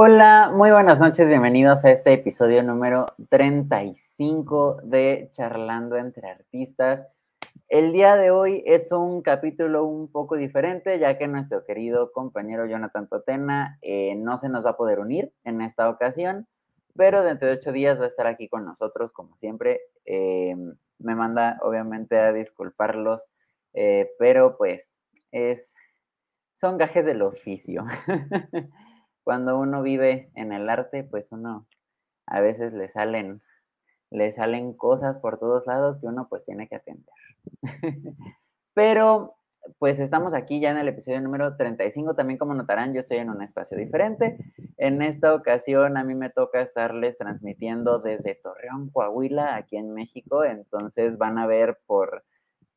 Hola, muy buenas noches, bienvenidos a este episodio número 35 de Charlando entre Artistas. El día de hoy es un capítulo un poco diferente, ya que nuestro querido compañero Jonathan Totena eh, no se nos va a poder unir en esta ocasión, pero dentro de ocho días va a estar aquí con nosotros, como siempre. Eh, me manda obviamente a disculparlos, eh, pero pues es, son gajes del oficio. cuando uno vive en el arte, pues uno a veces le salen, le salen cosas por todos lados que uno pues tiene que atender. Pero pues estamos aquí ya en el episodio número 35. También como notarán, yo estoy en un espacio diferente. En esta ocasión a mí me toca estarles transmitiendo desde Torreón, Coahuila, aquí en México. Entonces van a ver por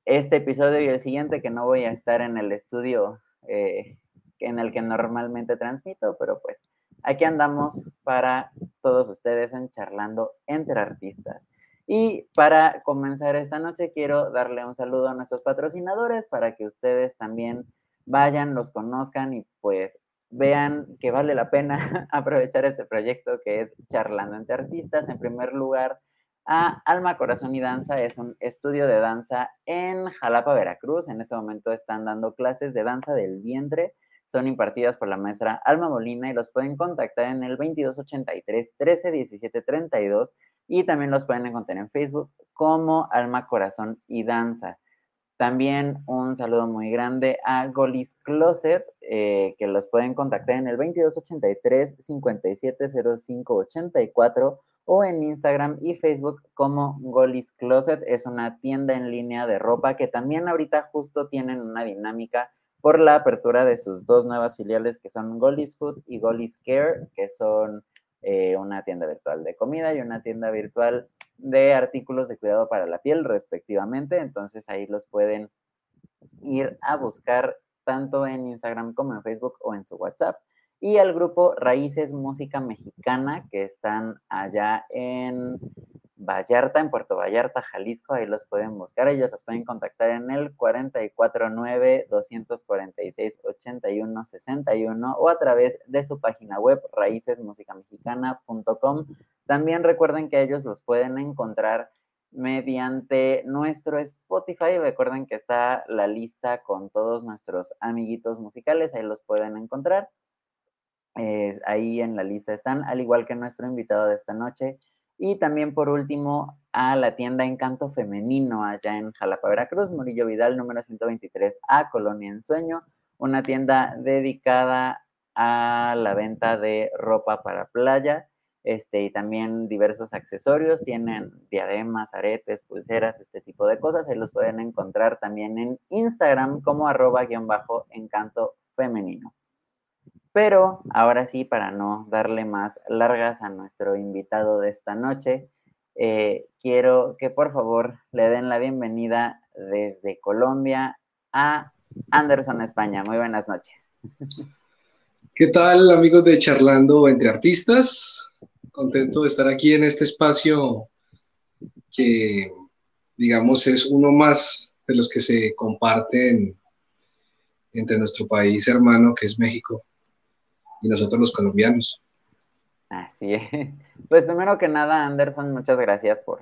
este episodio y el siguiente que no voy a estar en el estudio eh, en el que normalmente transmito, pero pues aquí andamos para todos ustedes en charlando entre artistas. Y para comenzar esta noche quiero darle un saludo a nuestros patrocinadores para que ustedes también vayan, los conozcan y pues vean que vale la pena aprovechar este proyecto que es Charlando entre Artistas. En primer lugar, a Alma, Corazón y Danza es un estudio de danza en Jalapa, Veracruz. En este momento están dando clases de danza del vientre son impartidas por la maestra Alma Molina y los pueden contactar en el 2283 13 32 y también los pueden encontrar en Facebook como Alma, Corazón y Danza. También un saludo muy grande a Golis Closet, eh, que los pueden contactar en el 2283 570584 o en Instagram y Facebook como Golis Closet. Es una tienda en línea de ropa que también ahorita justo tienen una dinámica por la apertura de sus dos nuevas filiales que son Golis Food y Golis Care, que son eh, una tienda virtual de comida y una tienda virtual de artículos de cuidado para la piel, respectivamente. Entonces ahí los pueden ir a buscar tanto en Instagram como en Facebook o en su WhatsApp. Y al grupo Raíces Música Mexicana, que están allá en Vallarta, en Puerto Vallarta, Jalisco, ahí los pueden buscar, ellos los pueden contactar en el 449-246-8161 o a través de su página web raícesmusicamexicana.com. También recuerden que ellos los pueden encontrar mediante nuestro Spotify. Recuerden que está la lista con todos nuestros amiguitos musicales, ahí los pueden encontrar. ahí en la lista están, al igual que nuestro invitado de esta noche, y también por último a la tienda Encanto Femenino allá en Jalapa, Veracruz, Murillo Vidal, número 123A, Colonia Ensueño, una tienda dedicada a la venta de ropa para playa este, y también diversos accesorios. Tienen diademas, aretes, pulseras, este tipo de cosas. Se los pueden encontrar también en Instagram como arroba guion bajo encanto femenino. Pero ahora sí, para no darle más largas a nuestro invitado de esta noche, eh, quiero que por favor le den la bienvenida desde Colombia a Anderson España. Muy buenas noches. ¿Qué tal amigos de Charlando entre Artistas? Contento de estar aquí en este espacio que digamos es uno más de los que se comparten entre nuestro país hermano que es México y nosotros los colombianos. Así es. Pues primero que nada, Anderson, muchas gracias por,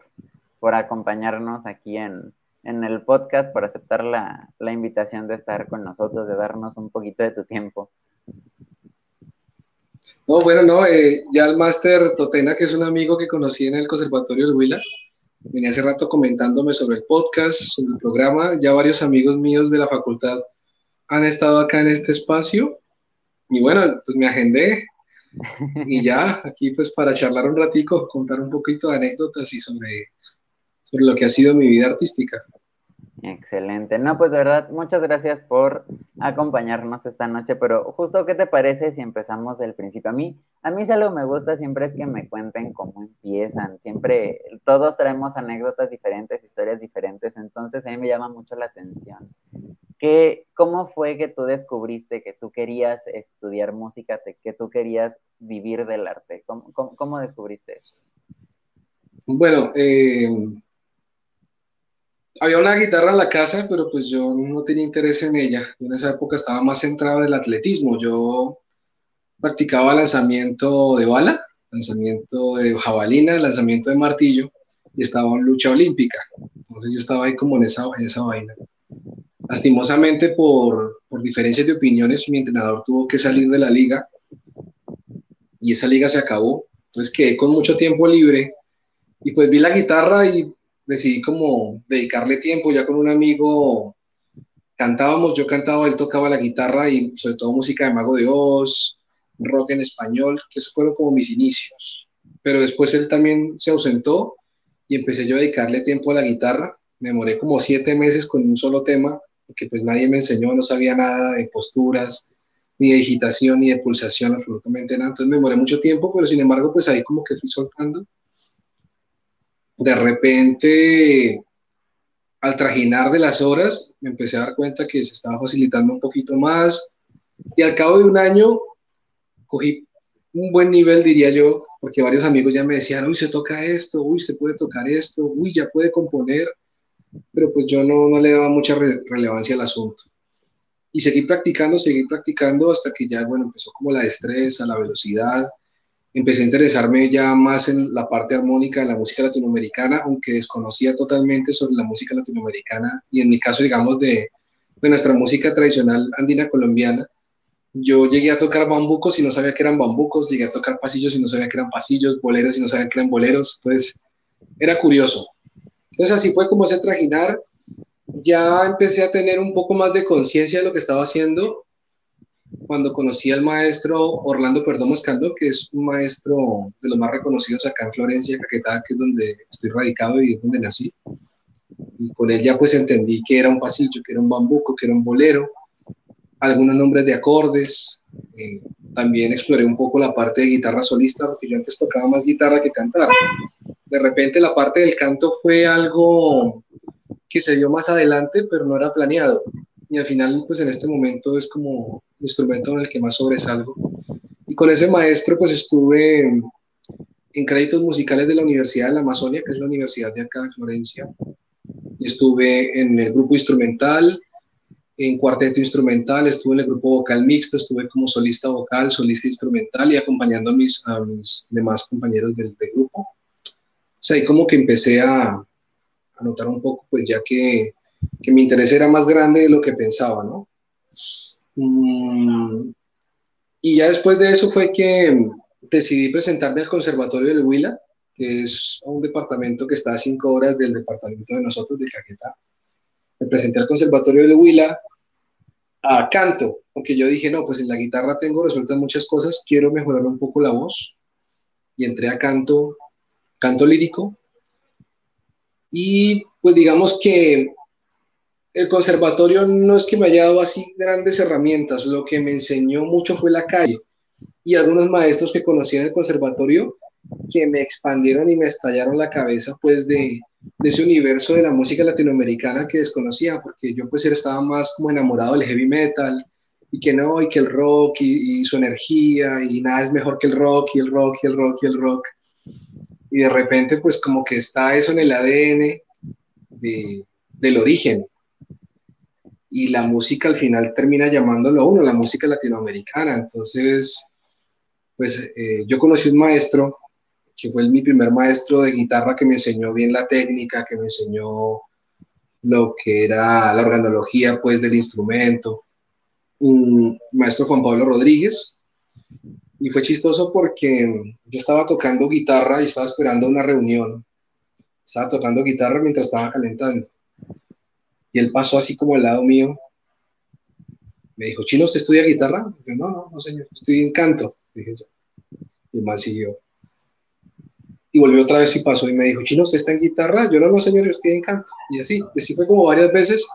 por acompañarnos aquí en, el podcast, por aceptar la, invitación de estar con nosotros, de darnos un poquito de tu tiempo. No, bueno, no, eh, ya el máster Totena, que es un amigo que conocí en el Conservatorio del Huila, venía hace rato comentándome sobre el podcast, sobre el programa, ya varios amigos míos de la facultad han estado acá en este espacio y bueno, pues me agendé y ya, aquí pues para charlar un ratico, contar un poquito de anécdotas y sobre, sobre lo que ha sido mi vida artística. Excelente. No, pues de verdad, muchas gracias por acompañarnos esta noche, pero justo, ¿qué te parece si empezamos del principio? A mí, a mí si algo me gusta siempre es que me cuenten cómo empiezan. Siempre, todos traemos anécdotas diferentes, historias diferentes, entonces a mí me llama mucho la atención. ¿Qué, ¿Cómo fue que tú descubriste que tú querías estudiar música, que tú querías vivir del arte? ¿Cómo, cómo, descubriste eso? Bueno, eh, había una guitarra en la casa, pero pues yo no tenía interés en ella. en esa época estaba más centrado en el atletismo. Yo practicaba lanzamiento de bala, lanzamiento de jabalina, lanzamiento de martillo y estaba en lucha olímpica. Entonces yo estaba ahí como en esa, en esa vaina. Lastimosamente, por, por diferencias de opiniones, mi entrenador tuvo que salir de la liga y esa liga se acabó. Entonces quedé con mucho tiempo libre y pues vi la guitarra y decidí como dedicarle tiempo ya con un amigo. Cantábamos, yo cantaba, él tocaba la guitarra y sobre todo música de Mago de Oz, rock en español, que esos fueron como mis inicios. Pero después él también se ausentó y empecé yo a dedicarle tiempo a la guitarra. Me demoré como siete meses con un solo tema, porque pues nadie me enseñó, no sabía nada de posturas, ni de digitación, ni de pulsación, absolutamente nada. Entonces me demoré mucho tiempo, pero sin embargo, pues ahí como que fui soltando. De repente, al trajinar de las horas, me empecé a dar cuenta que se estaba facilitando un poquito más. Y al cabo de un año, cogí un buen nivel, diría yo, porque varios amigos ya me decían, uy, se toca esto, uy, se puede tocar esto, uy, ya puede componer, pero pues yo no, no le daba mucha relevancia al asunto. Y seguí practicando, seguí practicando hasta que ya, bueno, empezó como la destreza, la velocidad. Empecé a interesarme ya más en la parte armónica de la música latinoamericana, aunque desconocía totalmente sobre la música latinoamericana y en mi caso, digamos, de, de nuestra música tradicional andina colombiana yo llegué a tocar bambucos y no sabía que eran bambucos, llegué a tocar pasillos y no sabía que eran pasillos, boleros y no sabía que eran boleros, entonces era curioso. Entonces así fue como ese trajinar, ya empecé a tener un poco más de conciencia de lo que estaba haciendo cuando conocí al maestro Orlando Perdomo Escando, que es un maestro de los más reconocidos acá en Florencia, Caquetá, que es donde estoy radicado y es donde nací. Y con él ya pues entendí que era un pasillo, que era un bambuco, que era un bolero, algunos nombres de acordes. Eh, también exploré un poco la parte de guitarra solista, porque yo antes tocaba más guitarra que cantar. De repente la parte del canto fue algo que se dio más adelante, pero no era planeado. Y al final, pues en este momento es como el instrumento en el que más sobresalgo. Y con ese maestro, pues estuve en créditos musicales de la Universidad de la Amazonia, que es la universidad de acá en Florencia. Y estuve en el grupo instrumental, en cuarteto instrumental, estuve en el grupo vocal mixto, estuve como solista vocal, solista instrumental y acompañando a mis, a mis demás compañeros del, grupo. Sea, ahí como que empecé a, a notar un poco, pues ya que, que, mi interés era más grande de lo que pensaba, ¿no? Mm, y ya después de eso fue que decidí presentarme al Conservatorio del Huila, que es un departamento que está a cinco horas del departamento de nosotros, de Caquetá. Me presenté al Conservatorio del Huila, a canto, porque yo dije, no, pues en la guitarra tengo resueltas muchas cosas, quiero mejorar un poco la voz. Y entré a canto, canto lírico. Y pues digamos que el conservatorio no es que me haya dado así grandes herramientas, lo que me enseñó mucho fue la calle y algunos maestros que conocí en el conservatorio que me expandieron y me estallaron la cabeza pues de, ese universo de la música latinoamericana que desconocía, porque yo pues estaba más como enamorado del heavy metal y que no, y que el rock y, su energía y nada es mejor que el rock y el rock y el rock y el rock. Y de repente pues como que está eso en el ADN de, del origen. Y la música al final termina llamándolo uno, la música latinoamericana. Entonces, pues eh, yo conocí un maestro que fue mi primer maestro de guitarra que me enseñó bien la técnica, que me enseñó lo que era la organología pues del instrumento, un maestro Juan Pablo Rodríguez. Y fue chistoso porque yo estaba tocando guitarra y estaba esperando una reunión. Estaba tocando guitarra mientras estaba calentando. Y él pasó así como al lado mío. Me dijo, Chino, ¿usted estudia guitarra? Dije, no, no, no, señor, estoy en canto. Dije yo. Y el man siguió y volvió otra vez y pasó y me dijo, Chino, ¿usted está en guitarra? Yo no, no, señor, yo estoy en canto. Y así, así fue como varias veces,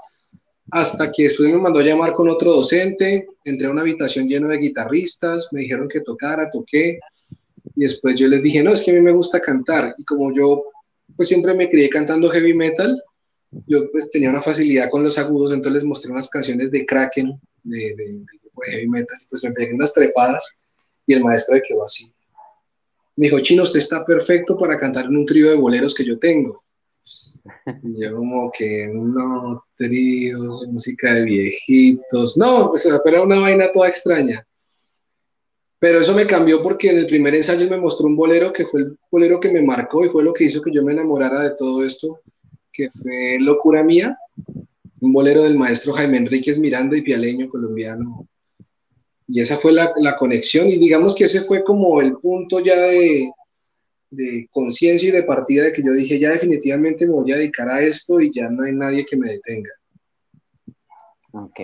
hasta que después me mandó a llamar con otro docente, entré a una habitación llena de guitarristas, me dijeron que tocara, toqué, y después yo les dije, no, es que a mí me gusta cantar, y como yo pues siempre me crié cantando heavy metal, yo pues tenía una facilidad con los agudos, entonces les mostré unas canciones de Kraken, de, heavy metal, pues me pegué unas trepadas, y el maestro de quedó así, me dijo, Chino, usted está perfecto para cantar en un trío de boleros que yo tengo. Yo como que, no, tríos, música de viejitos, no, o sea, era una vaina toda extraña. Pero eso me cambió porque en el primer ensayo me mostró un bolero que fue el bolero que me marcó y fue lo que hizo que yo me enamorara de todo esto, que fue Locura Mía, un bolero del maestro Jaime Enríquez Miranda y pialeño colombiano. Y esa fue la, la conexión y digamos que ese fue como el punto ya de, de conciencia y de partida de que yo dije, ya definitivamente me voy a dedicar a esto y ya no hay nadie que me detenga. Ok,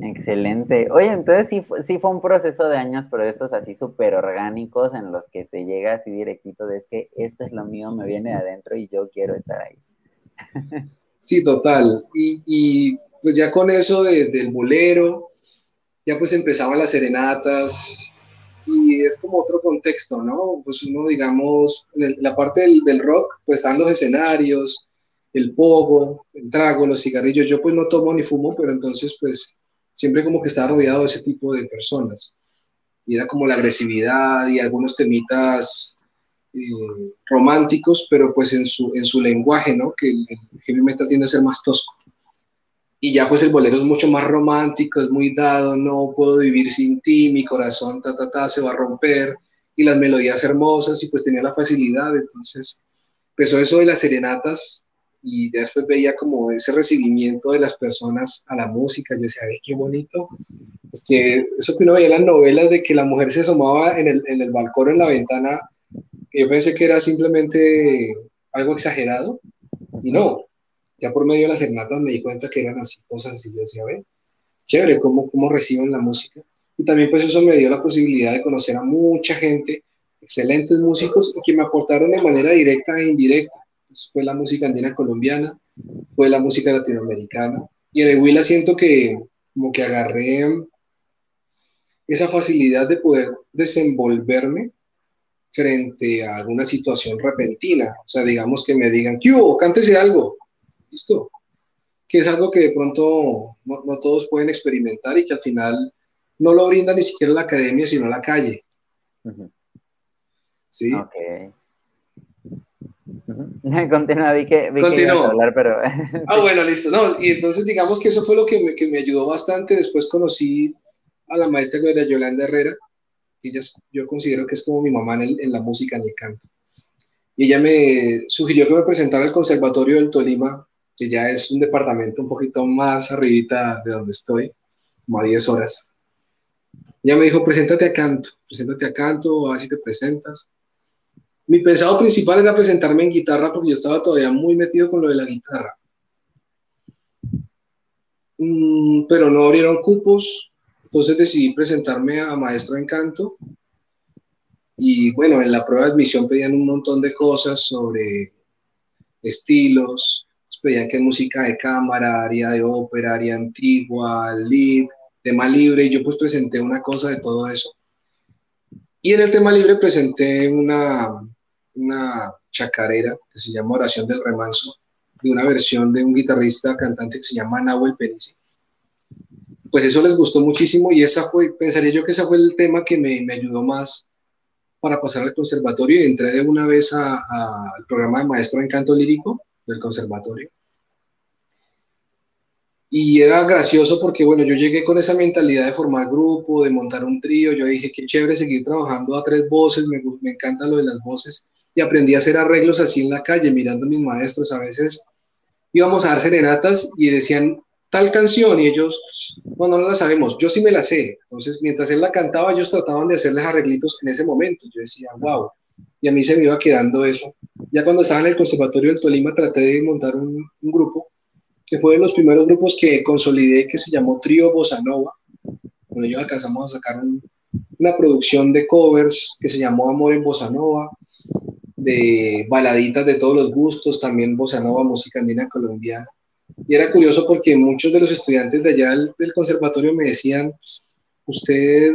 excelente. Oye, entonces sí, sí fue un proceso de años, pero esos así súper orgánicos en los que te llegas así directito de es que esto es lo mío, me viene de adentro y yo quiero estar ahí. Sí, total. Y, y pues ya con eso del bolero, ya pues empezaban las serenatas, y es como otro contexto, ¿no? Pues uno, digamos, la parte del, del, rock, pues están los escenarios, el pogo, el trago, los cigarrillos. Yo pues no tomo ni fumo, pero entonces pues siempre como que estaba rodeado de ese tipo de personas. Y era como la agresividad y algunos temitas eh, románticos, pero pues en su, en su lenguaje, ¿no? Que el, heavy metal tiende a ser más tosco y ya pues el bolero es mucho más romántico, es muy dado, no puedo vivir sin ti, mi corazón ta, ta, ta, se va a romper, y las melodías hermosas, y pues tenía la facilidad, entonces empezó eso de las serenatas, y después veía como ese recibimiento de las personas a la música, yo decía, qué bonito, es que eso que uno veía en las novelas de que la mujer se asomaba en el, en el balcón en la ventana, yo pensé que era simplemente algo exagerado, y no, ya por medio de las serenatas me di cuenta que eran así cosas así, yo decía, ve, chévere, cómo, cómo reciben la música. Y también pues eso me dio la posibilidad de conocer a mucha gente, excelentes músicos, que me aportaron de manera directa e indirecta. fue la música andina colombiana, fue la música latinoamericana. Y en el Huila siento que como que agarré esa facilidad de poder desenvolverme frente a alguna situación repentina. O sea, digamos que me digan, ¿qué hubo? Cántese algo. ¿Listo? Que es algo que de pronto no, todos pueden experimentar y que al final no lo brinda ni siquiera la academia, sino la calle. ¿Sí? Ok. Continúa, vi que, vi que hablar, pero... ah, bueno, listo. No, y entonces digamos que eso fue lo que me, que me ayudó bastante. Después conocí a la maestra Yolanda Herrera. Ella yo considero que es como mi mamá en, en la música, en el canto. Y ella me sugirió que me presentara al Conservatorio del Tolima que ya es un departamento un poquito más arribita de donde estoy, como a 10 horas. Ya me dijo, preséntate a canto, preséntate a canto, a ver si te presentas. Mi pensado principal era presentarme en guitarra porque yo estaba todavía muy metido con lo de la guitarra. Mm, pero no abrieron cupos, entonces decidí presentarme a maestro en canto. Y bueno, en la prueba de admisión pedían un montón de cosas sobre estilos, pedían que música de cámara, área de ópera, área antigua, lead, tema libre, y yo pues presenté una cosa de todo eso. Y en el tema libre presenté una, una chacarera que se llama Oración del Remanso, de una versión de un guitarrista cantante que se llama Nahuel Perici. Pues eso les gustó muchísimo y esa fue, pensaría yo que ese fue el tema que me, me ayudó más para pasar al conservatorio y entré de una vez al programa de maestro en canto lírico del conservatorio. Y era gracioso porque, bueno, yo llegué con esa mentalidad de formar grupo, de montar un trío. Yo dije, qué chévere seguir trabajando a tres voces, me, me encanta lo de las voces. Y aprendí a hacer arreglos así en la calle, mirando a mis maestros. A veces íbamos a dar serenatas y decían tal canción y ellos, bueno, no la sabemos, yo sí me la sé. Entonces, mientras él la cantaba, ellos trataban de hacerles arreglitos en ese momento. Yo decía, wow. Y a mí se me iba quedando eso. Ya cuando estaba en el Conservatorio del Tolima, traté de montar un, grupo que fue de los primeros grupos que consolidé, que se llamó Trío Bossa Nova. Con ellos alcanzamos a sacar una producción de covers que se llamó Amor en Bossa Nova, de baladitas de todos los gustos, también Bossa Nova, música andina colombiana. Y era curioso porque muchos de los estudiantes de allá del, conservatorio me decían, usted,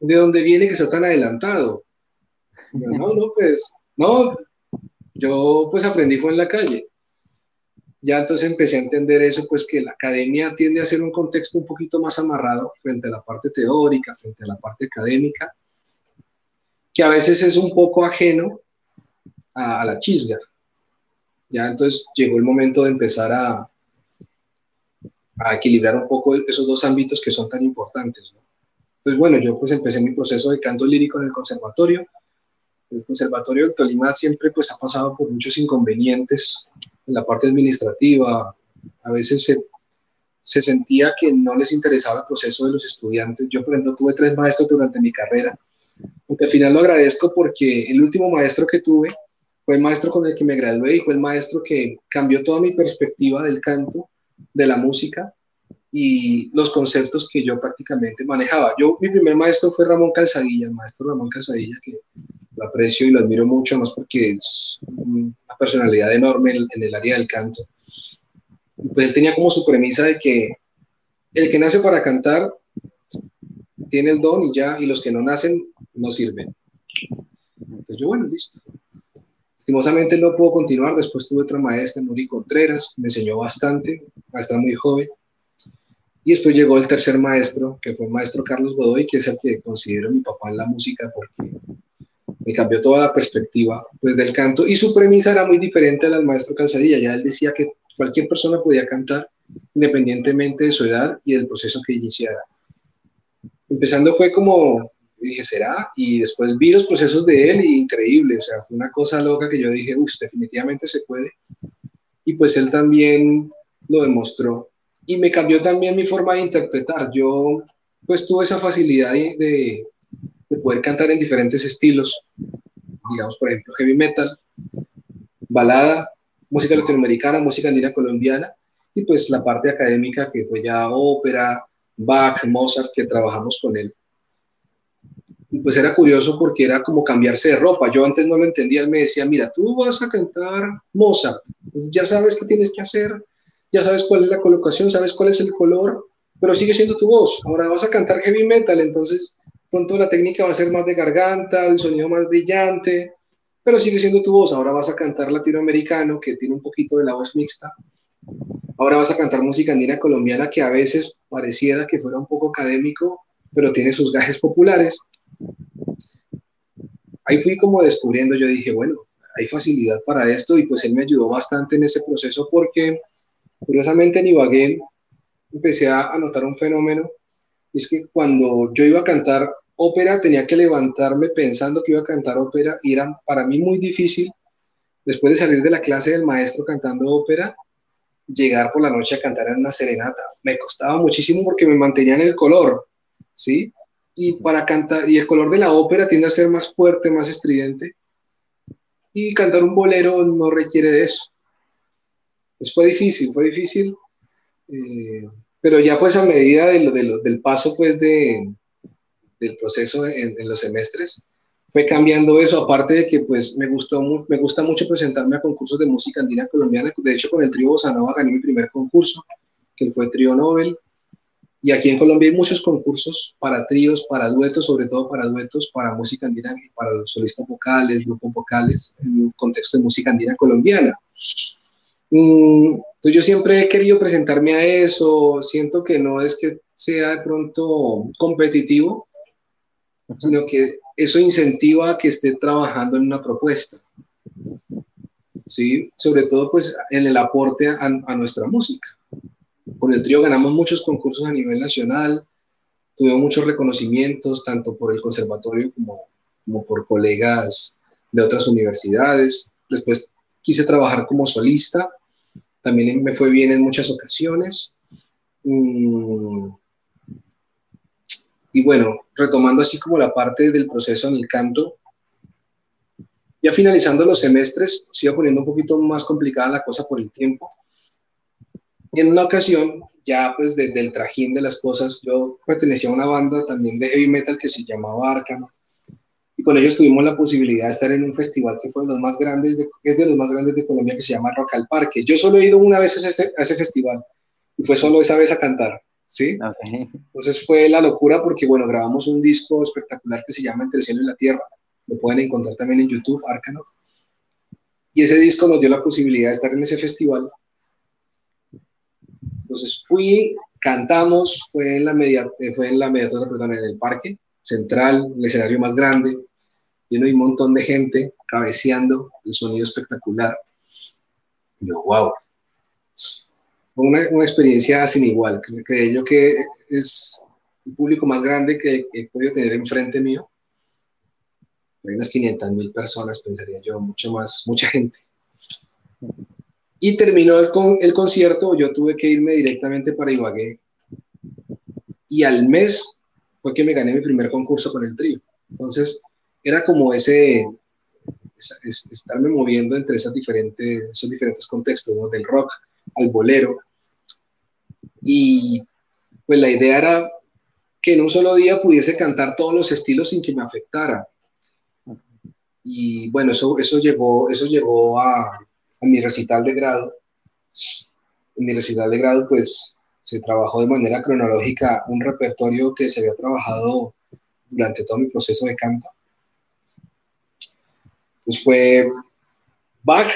¿de dónde viene que está tan adelantado? No, no, pues, no, yo pues aprendí fue en la calle ya entonces empecé a entender eso, pues que la academia tiende a ser un contexto un poquito más amarrado frente a la parte teórica, frente a la parte académica, que a veces es un poco ajeno a, la chisga. Ya entonces llegó el momento de empezar a, a, equilibrar un poco esos dos ámbitos que son tan importantes. pues bueno, yo pues empecé mi proceso de canto lírico en el conservatorio. El conservatorio de Tolima siempre pues ha pasado por muchos inconvenientes en la parte administrativa. A veces se, se sentía que no les interesaba el proceso de los estudiantes. Yo, por ejemplo, tuve tres maestros durante mi carrera, aunque al final lo agradezco porque el último maestro que tuve fue el maestro con el que me gradué y fue el maestro que cambió toda mi perspectiva del canto, de la música y los conceptos que yo prácticamente manejaba. Yo, mi primer maestro fue Ramón Calzadilla, el maestro Ramón Calzadilla, que lo aprecio y lo admiro mucho, más porque es una personalidad enorme en, el área del canto. Pues él tenía como su premisa de que el que nace para cantar tiene el don y ya, y los que no nacen no sirven. Entonces yo, bueno, listo. Lastimosamente no puedo continuar, después tuve otra maestra, Nuri Contreras, me enseñó bastante, maestra muy joven, y después llegó el tercer maestro, que fue el maestro Carlos Godoy, que es el que considero mi papá en la música porque me cambió toda la perspectiva pues, del canto. Y su premisa era muy diferente a la del maestro Calzadilla. Ya él decía que cualquier persona podía cantar independientemente de su edad y del proceso que iniciara. Empezando fue como, dije, ¿será? Y después vi los procesos de él y increíble, o sea, fue una cosa loca que yo dije, uff, definitivamente se puede. Y pues él también lo demostró y me cambió también mi forma de interpretar. Yo pues tuve esa facilidad de, de, poder cantar en diferentes estilos, digamos, por ejemplo, heavy metal, balada, música latinoamericana, música andina colombiana, y pues la parte académica que fue ya ópera, Bach, Mozart, que trabajamos con él. Y pues era curioso porque era como cambiarse de ropa. Yo antes no lo entendía, él me decía, mira, tú vas a cantar Mozart, ya sabes qué tienes que hacer, ya sabes cuál es la colocación, sabes cuál es el color, pero sigue siendo tu voz. Ahora vas a cantar heavy metal, entonces pronto la técnica va a ser más de garganta, el sonido más brillante, pero sigue siendo tu voz. Ahora vas a cantar latinoamericano, que tiene un poquito de la voz mixta. Ahora vas a cantar música andina colombiana, que a veces pareciera que fuera un poco académico, pero tiene sus gajes populares. Ahí fui como descubriendo, yo dije, bueno, hay facilidad para esto y pues él me ayudó bastante en ese proceso porque Curiosamente en Ibagué empecé a notar un fenómeno, es que cuando yo iba a cantar ópera tenía que levantarme pensando que iba a cantar ópera y era para mí muy difícil, después de salir de la clase del maestro cantando ópera, llegar por la noche a cantar en una serenata. Me costaba muchísimo porque me mantenía en el color, ¿sí? Y para cantar, y el color de la ópera tiende a ser más fuerte, más estridente. Y cantar un bolero no requiere de eso. Pues fue difícil, fue difícil, eh, pero ya pues a medida del paso pues de, del proceso en, los semestres, fue cambiando eso, aparte de que pues me, gustó, me gusta mucho presentarme a concursos de música andina colombiana, de hecho con el trío Bossa gané mi primer concurso, que fue Trío Nobel, y aquí en Colombia hay muchos concursos para tríos, para duetos, sobre todo para duetos, para música andina para los solistas vocales, grupos vocales, en un contexto de música andina colombiana. Mm, entonces yo siempre he querido presentarme a eso, siento que no es que sea de pronto competitivo, sino que eso incentiva a que esté trabajando en una propuesta. ¿sí? Sobre todo pues en el aporte a, nuestra música. Con el trío ganamos muchos concursos a nivel nacional, tuvimos muchos reconocimientos, tanto por el conservatorio como, como por colegas de otras universidades. Después quise trabajar como solista también me fue bien en muchas ocasiones. Mm. Y bueno, retomando así como la parte del proceso en el canto, ya finalizando los semestres, se iba poniendo un poquito más complicada la cosa por el tiempo. Y en una ocasión, ya pues desde el trajín de las cosas, yo pertenecía a una banda también de heavy metal que se llamaba Arkham y con ellos tuvimos la posibilidad de estar en un festival que fue de los más grandes de, es de los más grandes de Colombia que se llama Rock al Parque. Yo solo he ido una vez a ese, a ese festival y fue solo esa vez a cantar, ¿sí? Entonces fue la locura porque, bueno, grabamos un disco espectacular que se llama Entre el cielo y la tierra, lo pueden encontrar también en YouTube, Arcanaut. Y ese disco nos dio la posibilidad de estar en ese festival. Entonces fui, cantamos, fue en la media, fue en la perdón, en el parque central, el escenario más grande, lleno de un montón de gente cabeceando, el sonido espectacular. Y yo, wow. Una, una, experiencia sin igual. Creo yo que es el público más grande que, he podido tener enfrente mío. Hay unas 500 mil personas, pensaría yo, mucho más, mucha gente. Y terminó el, el concierto, yo tuve que irme directamente para Ibagué. Y al mes fue que me gané mi primer concurso con el trío. Entonces, era como ese, estarme moviendo entre esas diferentes, esos diferentes contextos, del rock al bolero. Y pues la idea era que en un solo día pudiese cantar todos los estilos sin que me afectara. Y bueno, eso, eso llegó, eso llegó a, mi recital de grado. En mi recital de grado, pues se trabajó de manera cronológica un repertorio que se había trabajado durante todo mi proceso de canto. Entonces fue Bach,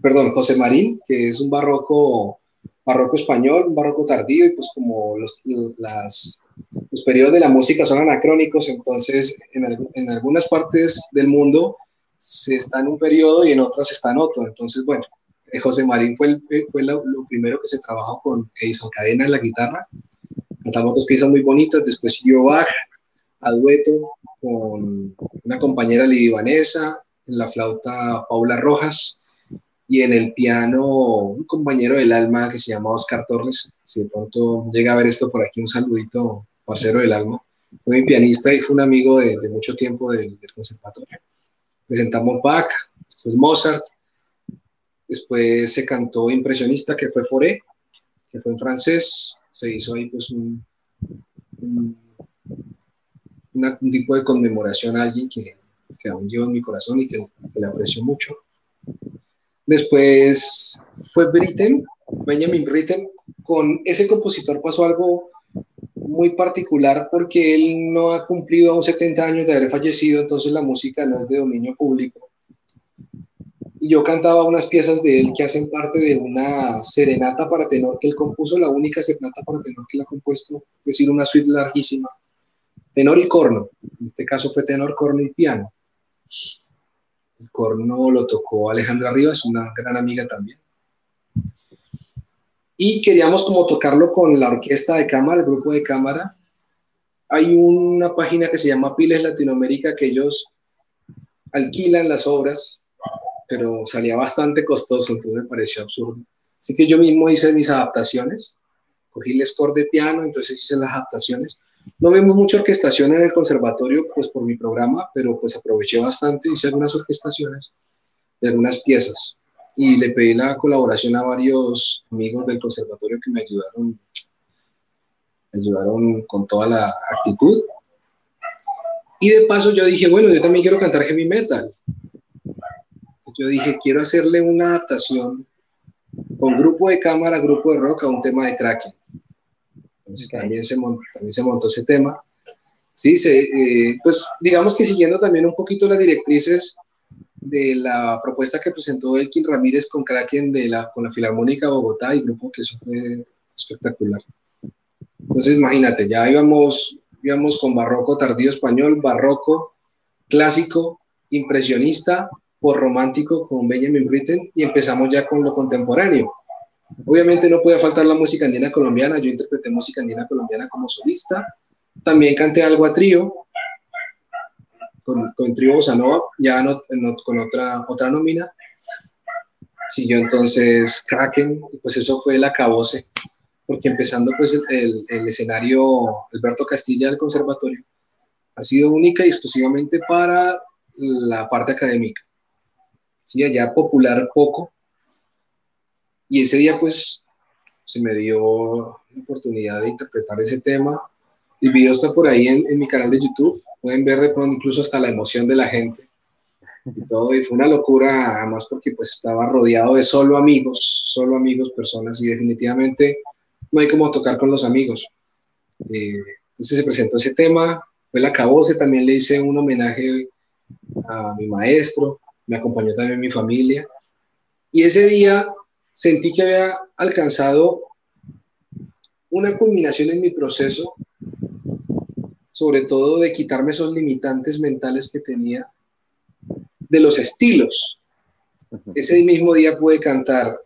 perdón, José Marín, que es un barroco, barroco español, barroco tardío, y pues como los, las, los periodos de la música son anacrónicos, entonces en, en algunas partes del mundo se está en un periodo y en otras está en otro. Entonces, bueno, eh, José Marín fue, fue lo, primero que se trabajó con Edison Cadena en la guitarra. Cantamos dos piezas muy bonitas, después siguió Bach a dueto con una compañera Lidia Vanessa, en la flauta Paula Rojas y en el piano un compañero del alma que se llama Oscar Torres. Si de pronto llega a ver esto por aquí, un saludito, parcero del alma. Fue mi pianista y fue un amigo de, mucho tiempo del, conservatorio presentamos Bach, después Mozart, después se cantó Impresionista, que fue Foré, que fue en francés, se hizo ahí pues un, un, tipo de conmemoración a alguien que, que, aún lleva en mi corazón y que, le aprecio mucho. Después fue Britten, Benjamin Britten, con ese compositor pasó algo muy particular porque él no ha cumplido 70 años de haber fallecido, entonces la música no es de dominio público. Y yo cantaba unas piezas de él que hacen parte de una serenata para tenor que él compuso, la única serenata para tenor que él ha compuesto, es decir, una suite larguísima. Tenor y corno, en este caso fue tenor, corno y piano. El corno lo tocó Alejandra Rivas, una gran amiga también y queríamos como tocarlo con la orquesta de cámara, el grupo de cámara. Hay una página que se llama Piles Latinoamérica que ellos alquilan las obras, pero salía bastante costoso, entonces me pareció absurdo. Así que yo mismo hice mis adaptaciones, cogí el score de piano, entonces hice las adaptaciones. No vemos mucha orquestación en el conservatorio, pues por mi programa, pero pues aproveché bastante, hice algunas orquestaciones de algunas piezas y le pedí la colaboración a varios amigos del conservatorio que me ayudaron, me ayudaron con toda la actitud. Y de paso yo dije, bueno, yo también quiero cantar heavy metal. Yo dije, quiero hacerle una adaptación con grupo de cámara, grupo de rock a un tema de Kraken. Entonces también, se montó, también se montó ese tema. Sí, se, eh, pues digamos que siguiendo también un poquito las directrices de la propuesta que presentó Elkin Ramírez con Kraken de la, con la Filarmónica Bogotá y grupo que eso fue espectacular. Entonces, imagínate, ya íbamos, íbamos con barroco tardío español, barroco, clásico, impresionista, por romántico con Benjamin Britten y empezamos ya con lo contemporáneo. Obviamente no podía faltar la música andina colombiana, yo interpreté música andina colombiana como solista, también canté algo a trío, con, con Trio ya no, con otra, otra nómina. Siguió entonces Kraken, pues eso fue el acabose, porque empezando pues el, el escenario Alberto Castilla del conservatorio ha sido única y exclusivamente para la parte académica. Sí, allá popular poco. Y ese día pues se me dio la oportunidad de interpretar ese tema el video está por ahí en, mi canal de YouTube. Pueden ver de pronto incluso hasta la emoción de la gente y todo. Y fue una locura, además porque pues estaba rodeado de solo amigos, solo amigos, personas y definitivamente no hay como tocar con los amigos. Eh, entonces se presentó ese tema, fue la cabose, también le hice un homenaje a mi maestro, me acompañó también mi familia. Y ese día sentí que había alcanzado una culminación en mi proceso sobre todo de quitarme esos limitantes mentales que tenía de los estilos. Ese mismo día pude cantar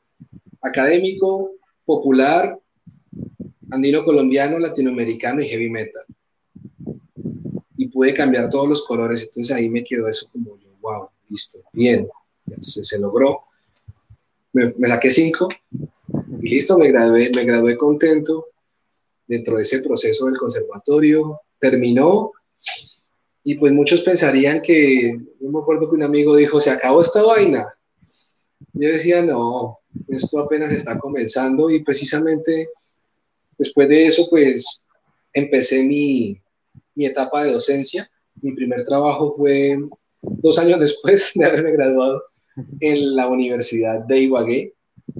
académico, popular, andino colombiano, latinoamericano y heavy metal. Y pude cambiar todos los colores, entonces ahí me quedó eso como yo, wow, listo, bien, se, se logró. Me, me, saqué cinco y listo, me gradué, me gradué contento dentro de ese proceso del conservatorio. Terminó y pues muchos pensarían que, yo me acuerdo que un amigo dijo, se acabó esta vaina. Yo decía, no, esto apenas está comenzando y precisamente después de eso pues empecé mi, mi etapa de docencia. Mi primer trabajo fue dos años después de haberme graduado en la Universidad de Ibagué.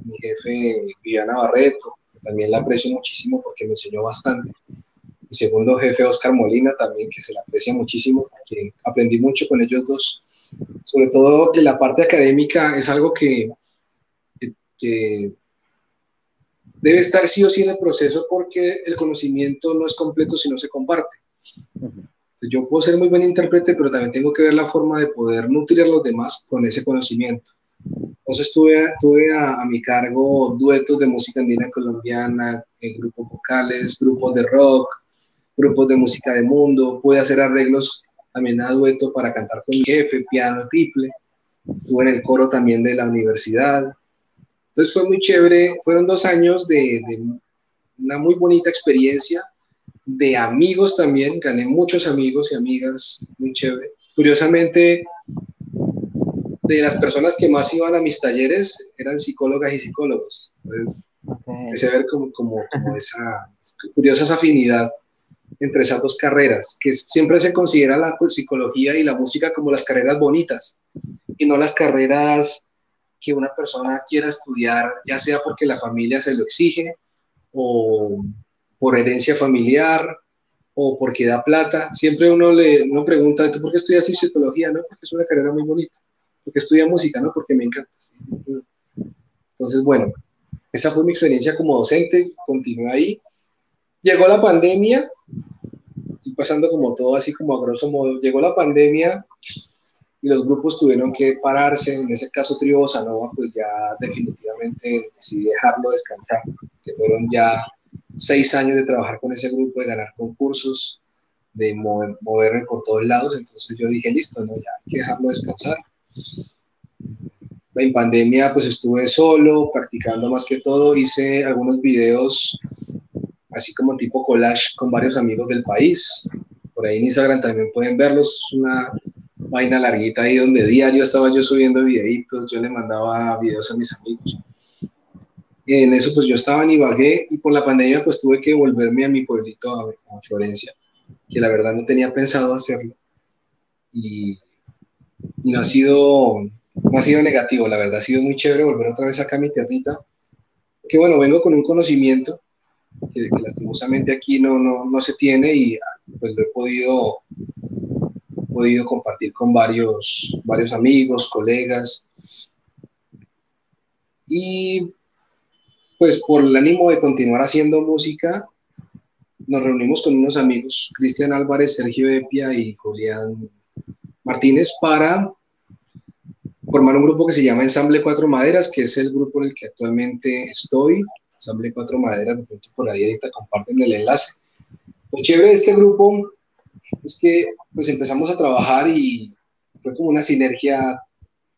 Mi jefe, Viviana Barreto, también la aprecio muchísimo porque me enseñó bastante mi segundo jefe, Oscar Molina, también, que se le aprecia muchísimo, porque aprendí mucho con ellos dos. Sobre todo que la parte académica es algo que, que, debe estar sí o sí en el proceso porque el conocimiento no es completo si no se comparte. Yo puedo ser muy buen intérprete, pero también tengo que ver la forma de poder nutrir a los demás con ese conocimiento. Entonces tuve, tuve a, a mi cargo duetos de música andina colombiana, eh, grupos vocales, grupos de rock, grupos de música de mundo, pude hacer arreglos también a dueto para cantar con mi jefe, piano triple, estuve en el coro también de la universidad. Entonces fue muy chévere, fueron dos años de, de una muy bonita experiencia, de amigos también, gané muchos amigos y amigas, muy chévere. Curiosamente, de las personas que más iban a mis talleres eran psicólogas y psicólogos. Entonces, okay. empecé a ver como, como, como esa curiosa esa afinidad entre esas dos carreras, que siempre se considera la psicología y la música como las carreras bonitas y no las carreras que una persona quiera estudiar, ya sea porque la familia se lo exige o por herencia familiar o porque da plata. Siempre uno le uno pregunta, ¿tú por qué estudias psicología? No, porque es una carrera muy bonita. Porque estudia música, ¿no? Porque me encanta. ¿sí? Entonces, bueno, esa fue mi experiencia como docente, continué ahí. Llegó la pandemia estoy pasando como todo así como a grosso modo. Llegó la pandemia y los grupos tuvieron que pararse. En ese caso, Trio Bossa pues ya definitivamente decidí dejarlo descansar, que fueron ya seis años de trabajar con ese grupo, de ganar concursos, de mover, moverme por todos lados. Entonces yo dije, listo, no, ya hay que dejarlo descansar. En pandemia, pues estuve solo, practicando más que todo. Hice algunos videos así como tipo collage con varios amigos del país. Por ahí en Instagram también pueden verlos. Es una vaina larguita ahí donde diario estaba yo subiendo videitos, yo le mandaba videos a mis amigos. En eso pues yo estaba en Ibagué y por la pandemia pues tuve que volverme a mi pueblito, a, Florencia, que la verdad no tenía pensado hacerlo. Y, y no ha sido no ha sido negativo, la verdad ha sido muy chévere volver otra vez acá a mi tierrita. Que bueno, vengo con un conocimiento que, que lastimosamente aquí no, no, no, se tiene y pues lo he podido, podido compartir con varios, varios amigos, colegas. Y pues por el ánimo de continuar haciendo música, nos reunimos con unos amigos, Cristian Álvarez, Sergio Epia y Julián Martínez, para formar un grupo que se llama Ensamble Cuatro Maderas, que es el grupo en el que actualmente estoy. Asamblea Cuatro Maderas, por ahí ahorita comparten el enlace. Lo chévere de este grupo es que pues empezamos a trabajar y fue como una sinergia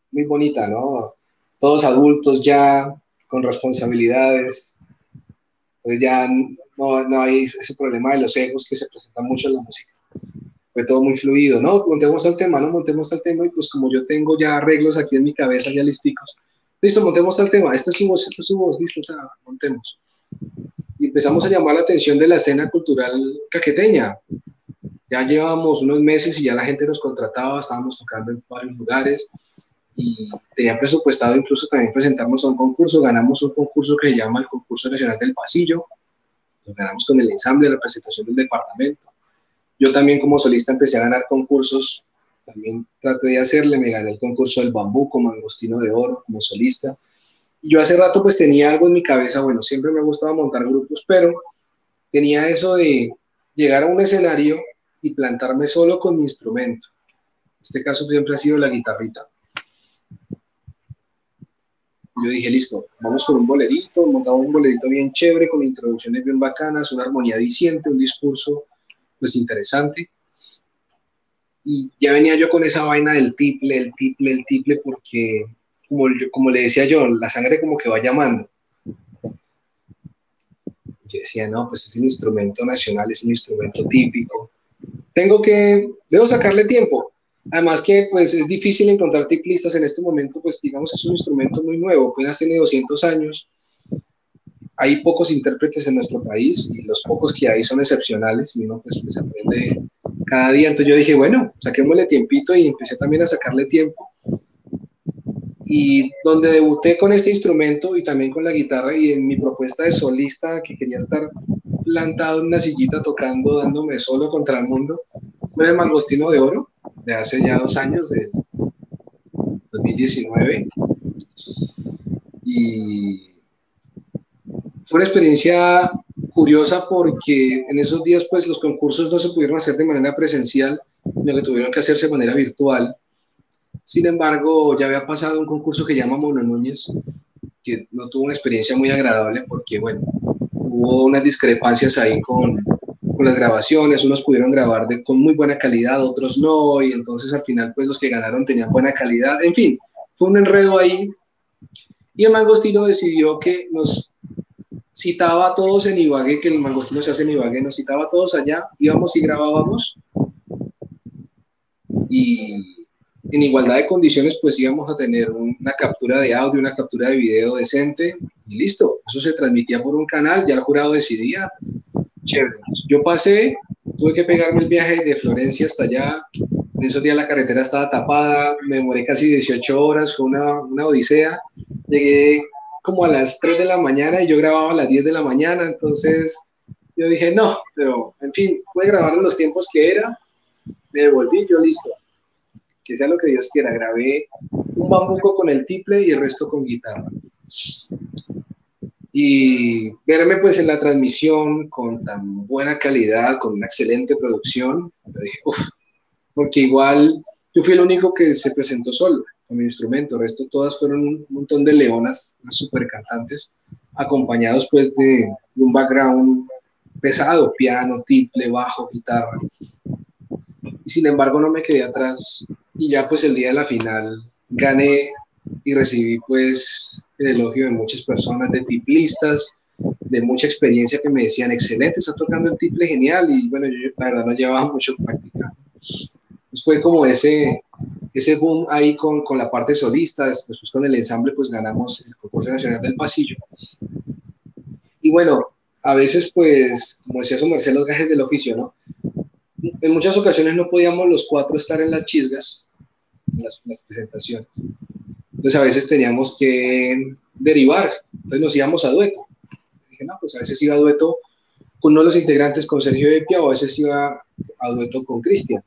muy bonita, ¿no? Todos adultos ya, con responsabilidades, entonces ya no, no hay ese problema de los egos que se presenta mucho en la música. Fue todo muy fluido, ¿no? Montemos el tema, ¿no? Montemos el tema y pues como yo tengo ya arreglos aquí en mi cabeza ya listicos, listo, montemos tal tema, este es su voz, este es su voz, listo, o montemos. Y empezamos a llamar la atención de la escena cultural caqueteña. Ya llevábamos unos meses y ya la gente nos contrataba, estábamos tocando en varios lugares y tenía presupuestado incluso también presentarnos a un concurso. Ganamos un concurso que se llama el Concurso Nacional del Pasillo. Lo ganamos con el ensamble de representación del departamento. Yo también como solista empecé a ganar concursos también traté de hacerle, me gané el concurso del bambú como Agostino de Oro, como solista. Y yo hace rato pues tenía algo en mi cabeza, bueno, siempre me ha gustado montar grupos, pero tenía eso de llegar a un escenario y plantarme solo con mi instrumento. En este caso siempre ha sido la guitarrita. Yo dije, listo, vamos con un bolerito, montamos un bolerito bien chévere, con introducciones bien bacanas, una armonía diciente, un discurso pues interesante. Y ya venía yo con esa vaina del tiple, el tiple, el tiple, porque como, como le decía yo, la sangre como que va llamando. Yo decía, no, pues es un instrumento nacional, es un instrumento típico. Tengo que, debo sacarle tiempo. Además que pues es difícil encontrar tiplistas en este momento, pues digamos que es un instrumento muy nuevo, apenas tiene 200 años. Hay pocos intérpretes en nuestro país y los pocos que hay son excepcionales y uno pues les aprende cada día. Entonces yo dije, bueno, saquémosle tiempito y empecé también a sacarle tiempo y donde debuté con este instrumento y también con la guitarra y en mi propuesta de solista que quería estar plantado en una sillita tocando, dándome solo contra el mundo, fue el Mangostino de Oro de hace ya dos años, de 2019. Y fue una experiencia curiosa porque en esos días pues los concursos no se pudieron hacer de manera presencial, sino que tuvieron que hacerse de manera virtual sin embargo, ya había pasado un concurso que llama Mono Núñez, que no tuvo una experiencia muy agradable porque, bueno, hubo unas discrepancias ahí con, con las grabaciones, unos pudieron grabar de, con muy buena calidad, otros no, y entonces al final, pues los que ganaron tenían buena calidad, en fin, fue un enredo ahí. Y el Mangostino decidió que nos citaba a todos en Ibagué, que el Mangostino se hace en Ibagué, nos citaba a todos allá, íbamos y grabábamos. Y en igualdad de condiciones, pues íbamos a tener una captura de audio, una captura de video decente y listo. Eso se transmitía por un canal, ya el jurado decidía. Yo pasé, tuve que pegarme el viaje de Florencia hasta allá. En esos días la carretera estaba tapada, me demoré casi 18 horas, fue una, una odisea. Llegué como a las 3 de la mañana y yo grababa a las 10 de la mañana, entonces yo dije, no, pero en fin, pude grabar en los tiempos que era, me devolví, yo listo que sea lo que Dios quiera. Grabé un bambuco con el tiple y el resto con guitarra. Y verme pues en la transmisión con tan buena calidad, con una excelente producción, dije, porque igual yo fui el único que se presentó solo con mi instrumento, el resto todas fueron un montón de leonas, unas super cantantes, acompañados pues de, de un background pesado, piano, tiple, bajo, guitarra. Y sin embargo no me quedé atrás y ya pues el día de la final gané y recibí pues el elogio de muchas personas, de tiplistas, de mucha experiencia que me decían, excelente, está tocando el tiple genial y bueno, yo la verdad no llevaba mucho practicando. Pues fue como ese, ese boom ahí con, con la parte solista, después pues, con el ensamble pues ganamos el concurso nacional del pasillo. Y bueno, a veces pues, como decía su merced, los gajes del oficio, ¿no? En muchas ocasiones no podíamos los cuatro estar en las chisgas, las, presentaciones. Entonces a veces teníamos que derivar, entonces nos íbamos a dueto. Dije, no, pues a veces iba a dueto con uno de los integrantes, con Sergio Epia, o a veces iba a dueto con Cristian,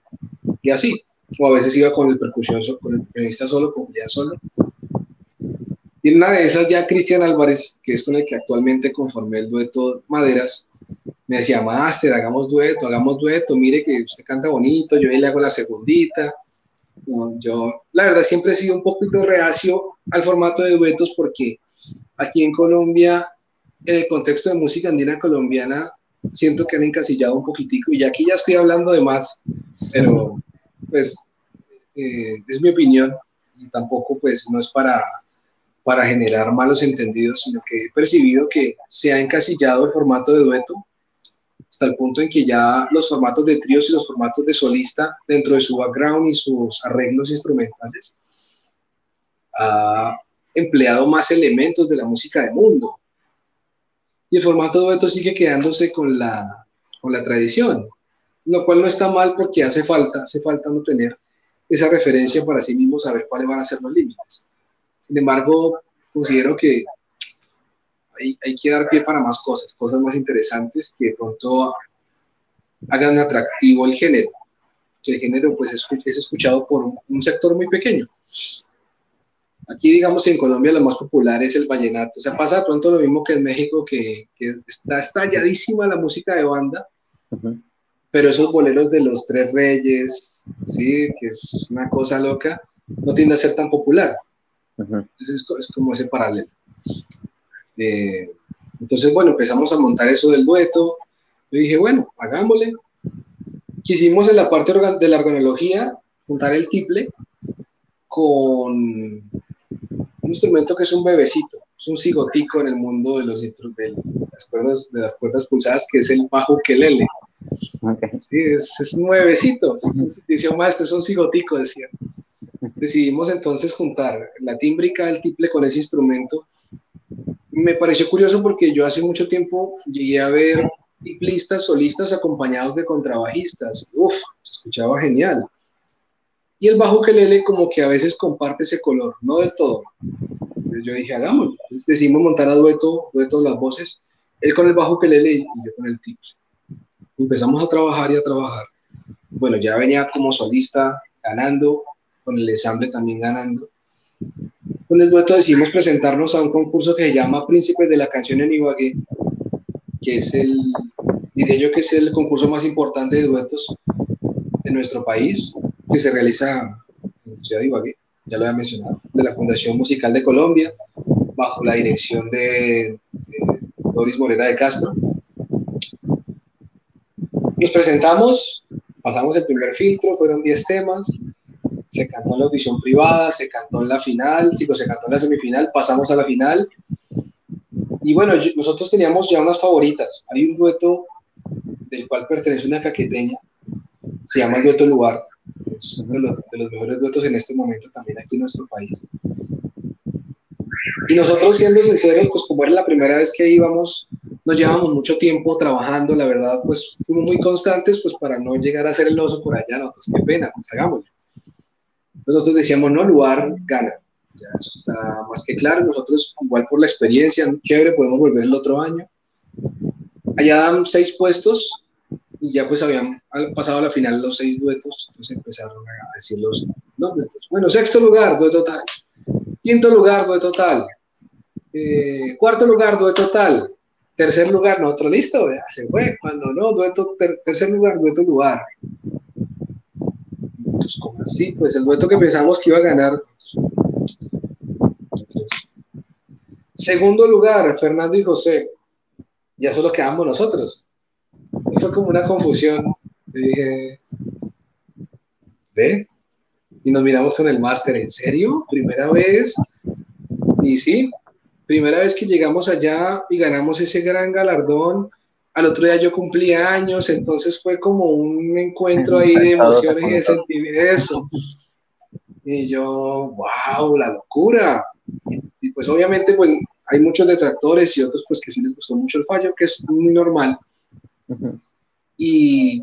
y así. O a veces iba con el percusión, con el pianista solo, con Julián solo. Y en una de esas ya Cristian Álvarez, que es con el que actualmente conformé el dueto Maderas, me decía, Master, hagamos dueto, hagamos dueto, mire que usted canta bonito, yo le hago la segundita, yo, la verdad, siempre he sido un poquito reacio al formato de duetos porque aquí en Colombia, en el contexto de música andina colombiana, siento que han encasillado un poquitico y aquí ya estoy hablando de más, pero pues eh, es mi opinión y tampoco pues no es para, para generar malos entendidos, sino que he percibido que se ha encasillado el formato de dueto hasta el punto en que ya los formatos de tríos y los formatos de solista dentro de su background y sus arreglos instrumentales ha empleado más elementos de la música de mundo. Y el formato dueto sigue quedándose con la, con la tradición, lo cual no está mal porque hace falta, hace falta no tener esa referencia para sí mismo saber cuáles van a ser los límites. Sin embargo, considero que hay, que dar pie para más cosas, cosas más interesantes que de pronto hagan atractivo el género, que el género pues es, escuchado por un, sector muy pequeño. Aquí, digamos, en Colombia lo más popular es el vallenato. O sea, pasa de pronto lo mismo que en México, que, está estalladísima la música de banda, pero esos boleros de los tres reyes, ¿sí? que es una cosa loca, no tiende a ser tan popular. Entonces es, como ese paralelo. Eh, entonces, bueno, empezamos a montar eso del dueto. Yo dije, bueno, hagámosle. Quisimos en la parte de la organología juntar el tiple con un instrumento que es un bebecito, es un cigotico en el mundo de, los de, las cuerdas, de las cuerdas pulsadas, que es el bajo quelele. Okay. Sí, es, es un bebecito, decía un maestro, es un cigotico, decía. Decidimos entonces juntar la tímbrica del tiple con ese instrumento. Me pareció curioso porque yo hace mucho tiempo llegué a ver tiplistas solistas acompañados de contrabajistas. Uf, se escuchaba genial. Y el bajo quelele como que a veces comparte ese color, no del todo. Entonces yo dije, hagamos. Entonces decidimos montar a dueto, dueto las voces, él con el bajo quelele y yo con el tiple. Empezamos a trabajar y a trabajar. Bueno, ya venía como solista ganando, con el ensamble también ganando. Con el dueto decidimos presentarnos a un concurso que se llama Príncipes de la Canción en Ibagué, que es el, diría yo que es el concurso más importante de duetos de nuestro país que se realiza en la ciudad de Ibagué, ya lo había mencionado, de la Fundación Musical de Colombia, bajo la dirección de, Doris Morera de Castro. Nos presentamos, pasamos el primer filtro, fueron 10 temas, se cantó en la audición privada, se cantó en la final, chicos, se cantó en la semifinal, pasamos a la final. Y bueno, nosotros teníamos ya unas favoritas. Hay un dueto del cual pertenece una caqueteña, se llama el dueto Lugar, es uno de los, mejores duetos en este momento también aquí en nuestro país. Y nosotros, siendo sinceros, pues como era la primera vez que íbamos, nos llevamos mucho tiempo trabajando, la verdad, pues fuimos muy constantes, pues para no llegar a ser el oso por allá, nosotros, qué pena, pues hagámoslo. Nosotros decíamos, no, lugar gana. Ya eso está más que claro, nosotros igual por la experiencia, chévere, podemos volver el otro año. Allá dan seis puestos, y ya pues habían pasado a la final los seis duetos, entonces empezaron a decir los nombres. Bueno, sexto lugar, dueto tal. Quinto lugar, dueto tal. Eh, cuarto lugar, dueto tal. Tercer lugar, no, otro listo, ya se fue. Cuando no, dueto, tercer lugar, dueto lugar. Entonces, ¿cómo así? Pues el dueto que pensamos que iba a ganar. segundo lugar, Fernando y José. Ya solo quedamos nosotros fue como una confusión. Dije, ¿ve? Y nos miramos con el máster, ¿en serio? ¿Primera vez? Y sí, primera vez que llegamos allá y ganamos ese gran galardón. Al otro día yo cumplí años, entonces fue como un encuentro ahí de emociones y de sentimientos. Y yo, wow, la locura. Y, pues obviamente pues hay muchos detractores y otros pues que sí les gustó mucho el fallo, que es muy normal. Y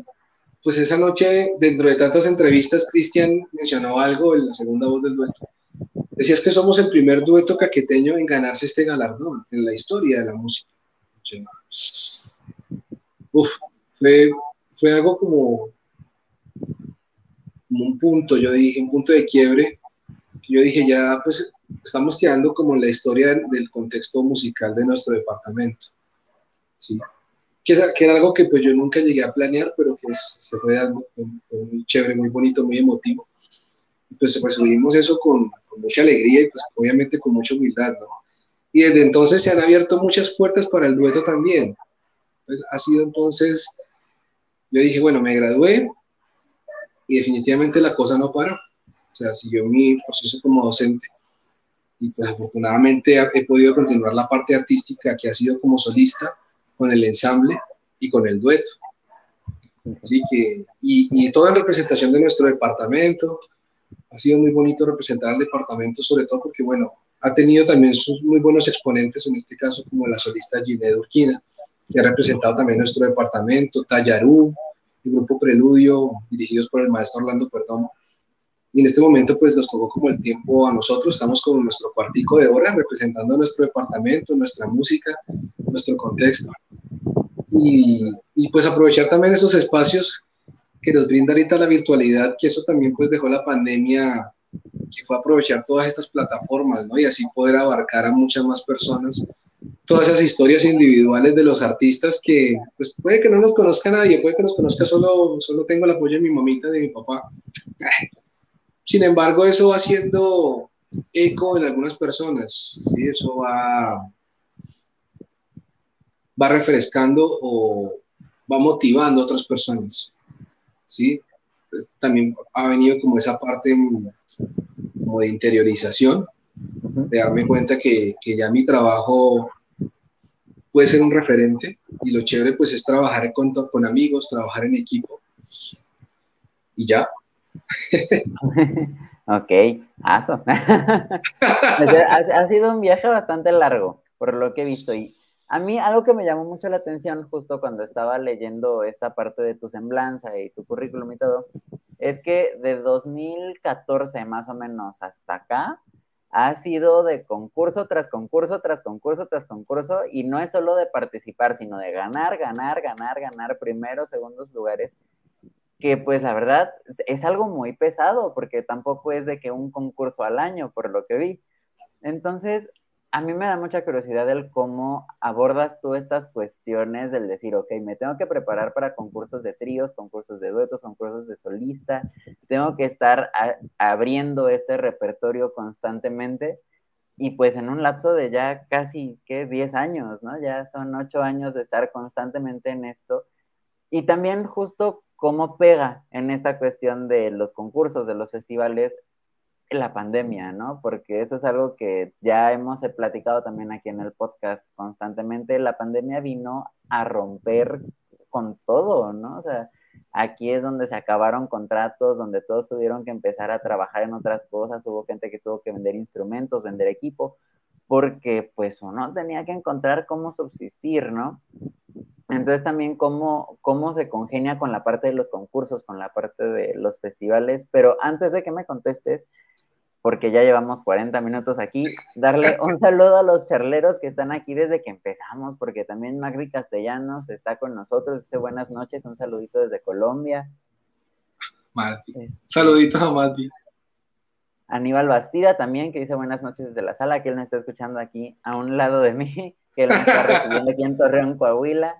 pues esa noche, dentro de tantas entrevistas, Cristian mencionó algo en la segunda voz del dueto. Decías que somos el primer dueto caqueteño en ganarse este galardón en la historia de la música. Uf, fue, fue algo como, como un punto, yo dije, un punto de quiebre. Yo dije, ya pues estamos quedando como en la historia del contexto musical de nuestro departamento. ¿sí? que, era algo que pues yo nunca llegué a planear, pero que se fue dando, muy chévere, muy bonito, muy emotivo. Pues, pues subimos eso con, mucha alegría y pues obviamente con mucha humildad, ¿no? Y desde entonces se han abierto muchas puertas para el dueto también. Entonces ha sido entonces, yo dije, bueno, me gradué y definitivamente la cosa no paró. O sea, siguió mi proceso como docente y pues afortunadamente he podido continuar la parte artística que ha sido como solista con el ensamble y con el dueto. Así que, y, toda en representación de nuestro departamento. Ha sido muy bonito representar al departamento, sobre todo porque, bueno, ha tenido también sus muy buenos exponentes, en este caso como la solista Ginette Urquina, que ha representado también nuestro departamento, Tallarú, el grupo Preludio, dirigidos por el maestro Orlando Perdomo. Y en este momento pues nos tocó como el tiempo a nosotros, estamos con nuestro cuartico de hora representando nuestro departamento, nuestra música, nuestro contexto. Y, y, pues aprovechar también esos espacios que nos brinda ahorita la virtualidad, que eso también pues dejó la pandemia, que fue aprovechar todas estas plataformas, ¿no? Y así poder abarcar a muchas más personas todas esas historias individuales de los artistas que pues puede que no nos conozca nadie, puede que nos conozca solo, solo tengo el apoyo de mi mamita, de mi papá. Sin embargo, eso va siendo eco en algunas personas, ¿sí? Eso va, va refrescando o va motivando a otras personas, ¿sí? también ha venido como esa parte como de interiorización, de darme cuenta que, que ya mi trabajo puede ser un referente y lo chévere pues es trabajar con, con amigos, trabajar en equipo y ya. ok, aso. ha, sido un viaje bastante largo, por lo que he visto. Y a mí algo que me llamó mucho la atención justo cuando estaba leyendo esta parte de tu semblanza y tu currículum y todo, es que de 2014 más o menos hasta acá, ha sido de concurso tras concurso, tras concurso, tras concurso, y no es solo de participar, sino de ganar, ganar, ganar, ganar primeros, segundos lugares, que pues la verdad es algo muy pesado, porque tampoco es de que un concurso al año, por lo que vi. Entonces, a mí me da mucha curiosidad el cómo abordas tú estas cuestiones del decir, ok, me tengo que preparar para concursos de tríos, concursos de duetos, concursos de solista, tengo que estar abriendo este repertorio constantemente y pues en un lapso de ya casi, ¿qué? 10 años, ¿no? Ya son 8 años de estar constantemente en esto. Y también justo cómo pega en esta cuestión de los concursos, de los festivales, la pandemia, ¿no? Porque eso es algo que ya hemos platicado también aquí en el podcast constantemente. La pandemia vino a romper con todo, ¿no? O sea, aquí es donde se acabaron contratos, donde todos tuvieron que empezar a trabajar en otras cosas, hubo gente que tuvo que vender instrumentos, vender equipo, porque pues uno tenía que encontrar cómo subsistir, ¿no? Entonces también cómo, cómo se congenia con la parte de los concursos, con la parte de los festivales, pero antes de que me contestes, porque ya llevamos 40 minutos aquí, darle un saludo a los charleros que están aquí desde que empezamos, porque también Magri Castellanos está con nosotros, dice buenas noches, un saludito desde Colombia. Saluditos a Magri. Aníbal Bastida también, que dice buenas noches desde la sala, que él nos está escuchando aquí a un lado de mí, que él nos está recibiendo aquí en Torreón, Coahuila.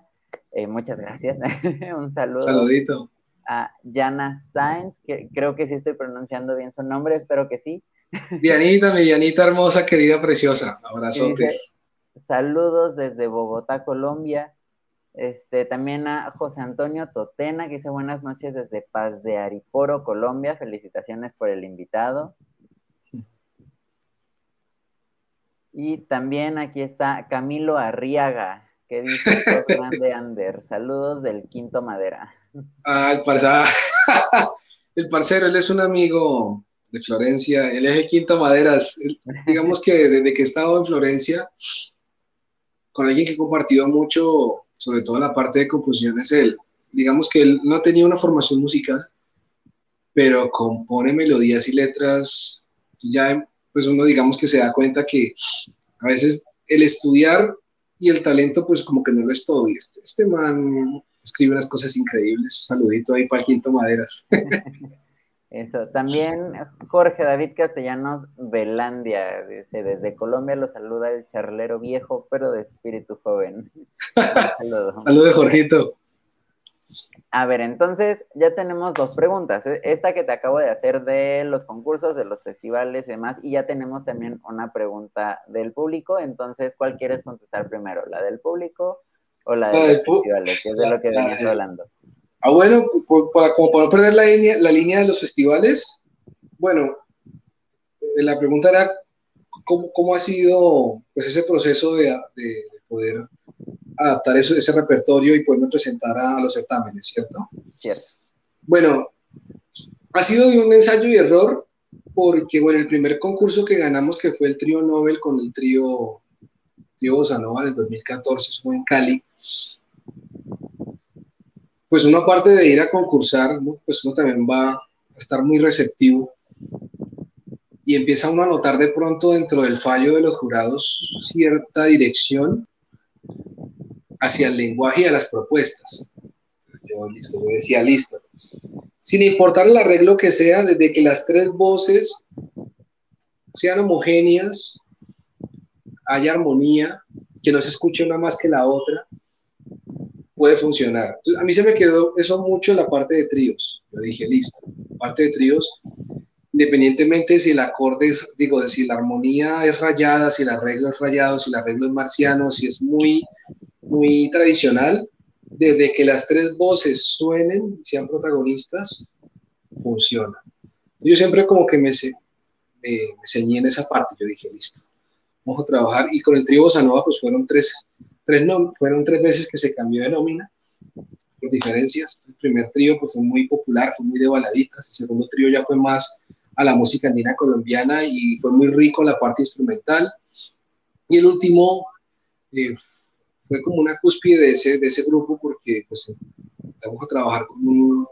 Eh, muchas gracias. Un saludo. Saludito. A Jana Sainz, que creo que sí estoy pronunciando bien su nombre, espero que sí. Dianita, mi Dianita hermosa, querida, preciosa. Abrazotes. Saludos desde Bogotá, Colombia. Este, también a José Antonio Totena, que dice buenas noches desde Paz de Ariporo, Colombia. Felicitaciones por el invitado. Y también aquí está Camilo Arriaga, que dice grande Ander. Saludos del Quinto Madera. Ah, el parcero. el parcero, él es un amigo de Florencia. Él es el Quinto Maderas. digamos que desde que he estado en Florencia, con alguien que he compartido mucho, sobre todo la parte de composición, es él. Digamos que él no tenía una formación musical, pero compone melodías y letras. Ya, pues uno digamos que se da cuenta que a veces el estudiar y el talento, pues como que no lo es todo. Y este, este man escribe unas cosas increíbles. Saludito ahí para Quinto Maderas. Eso, también Jorge David Castellanos Velandia, dice, desde Colombia lo saluda el charlero viejo, pero de espíritu joven. Saludos. Saludos, Jorgito. A ver, entonces ya tenemos dos preguntas. E, esta que te acabo de hacer de los concursos, de los festivales y demás, y ya tenemos también una pregunta del público. Entonces, ¿cuál quieres contestar primero? ¿La del público o la de los festivales? Que es de lo que venías hablando. Ah, bueno, para, como para no perder la línea, la línea de los festivales, bueno, eh, la pregunta era cómo, cómo ha sido pues, ese proceso de, de poder adaptar eso, ese repertorio y poderme presentar a, los certámenes, ¿cierto? Cierto. Bueno, ha sido de un ensayo y error porque, bueno, el primer concurso que ganamos, que fue el trío Nobel con el trío, trío Bossa en el 2014, fue en Cali, pues uno aparte de ir a concursar, pues uno también va a estar muy receptivo y empieza uno a notar de pronto dentro del fallo de los jurados cierta dirección hacia el lenguaje y a las propuestas. Yo, listo, decía listo. Sin importar el arreglo que sea, desde que las tres voces sean homogéneas, haya armonía, que no se escuche una más que la otra, puede funcionar. a mí se me quedó eso mucho en la parte de tríos. Yo dije, listo, parte de tríos, independientemente si el acorde es, digo, si la armonía es rayada, si el arreglo es rayado, si el arreglo es marciano, si es muy, muy tradicional, desde que las tres voces suenen, sean protagonistas, funciona. Yo siempre como que me, me, ceñí en esa parte, yo dije, listo, vamos a trabajar. Y con el trío Bossa pues fueron tres, tres, no, fueron tres veces que se cambió de nómina, por diferencias. El primer trío pues, fue muy popular, fue muy de baladitas, el segundo trío ya fue más a la música andina colombiana y fue muy rico la parte instrumental. Y el último eh, fue como una cúspide de ese, de ese grupo porque pues vamos a trabajar con un,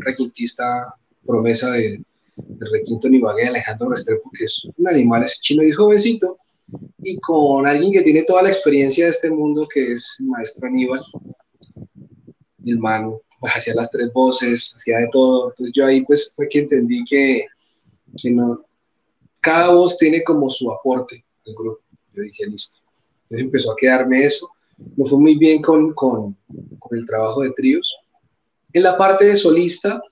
requintista promesa de, del requinto Nibagué, Alejandro Restrepo, que es un animal, ese chino y jovencito, y con alguien que tiene toda la experiencia de este mundo, que es el maestro Aníbal, el mano, pues hacía las tres voces, hacía de todo. Entonces yo ahí pues fue que entendí que, que no, cada voz tiene como su aporte del grupo. Yo dije, listo. Entonces empezó a quedarme eso. Me fue muy bien con, con, el trabajo de tríos. En la parte de solista,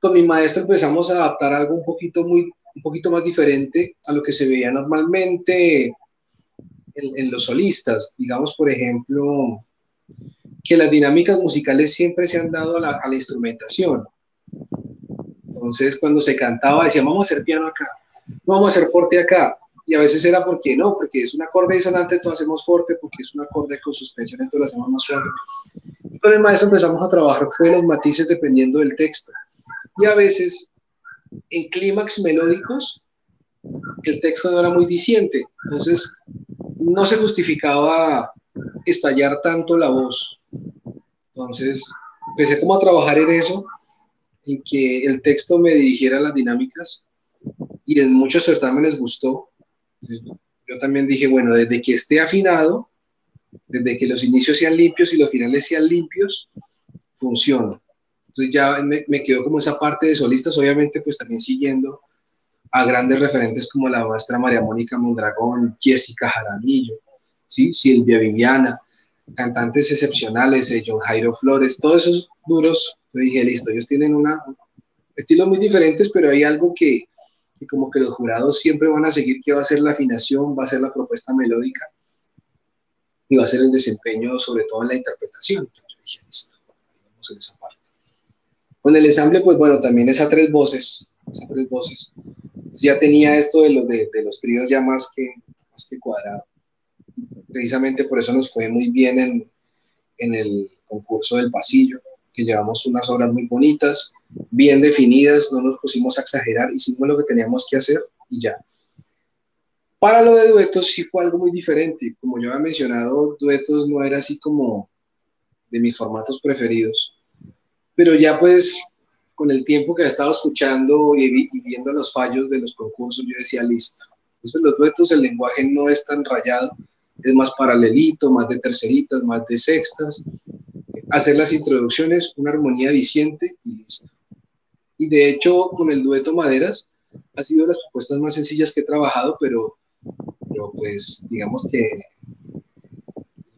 con mi maestro empezamos a adaptar algo un poquito, muy, un poquito más diferente a lo que se veía normalmente en, los solistas. Digamos, por ejemplo, que las dinámicas musicales siempre se han dado a la, instrumentación. Entonces, cuando se cantaba, decían, vamos a hacer piano acá, vamos a hacer forte acá. Y a veces era porque no, porque es un acorde disonante, entonces hacemos forte, porque es un acorde con suspensión, entonces lo hacemos más suave. Y con el maestro empezamos a trabajar fue los matices dependiendo del texto y a veces en clímax melódicos el texto no era muy diciente, entonces no se justificaba estallar tanto la voz. Entonces empecé como a trabajar en eso, en que el texto me dirigiera a las dinámicas y en muchos certámenes gustó. Yo también dije, bueno, desde que esté afinado, desde que los inicios sean limpios y los finales sean limpios, funciona. Entonces ya me, quedo como esa parte de solistas, obviamente pues también siguiendo a grandes referentes como la maestra María Mónica Mondragón, Jessica Jaramillo, ¿sí? Silvia Viviana, cantantes excepcionales, eh, John Jairo Flores, todos esos duros, yo dije, listo, ellos tienen una, estilos muy diferentes, pero hay algo que, que, como que los jurados siempre van a seguir, que va a ser la afinación, va a ser la propuesta melódica y va a ser el desempeño, sobre todo en la interpretación. Entonces dije, listo, vamos en esa parte. Con el ensamble, pues bueno, también esas tres voces, tres voces. Ya tenía esto de, los de, los tríos ya más que, más que cuadrado. Precisamente por eso nos fue muy bien en, en el concurso del pasillo, que llevamos unas obras muy bonitas, bien definidas, no nos pusimos a exagerar, hicimos lo que teníamos que hacer y ya. Para lo de duetos sí fue algo muy diferente. Como yo había mencionado, duetos no era así como de mis formatos preferidos pero ya pues con el tiempo que he estado escuchando y, viendo los fallos de los concursos, yo decía, listo. Entonces los duetos, el lenguaje no es tan rayado, es más paralelito, más de terceritas, más de sextas. Hacer las introducciones, una armonía diciente y listo. Y de hecho, con el dueto Maderas, ha sido de las propuestas más sencillas que he trabajado, pero, pero pues digamos que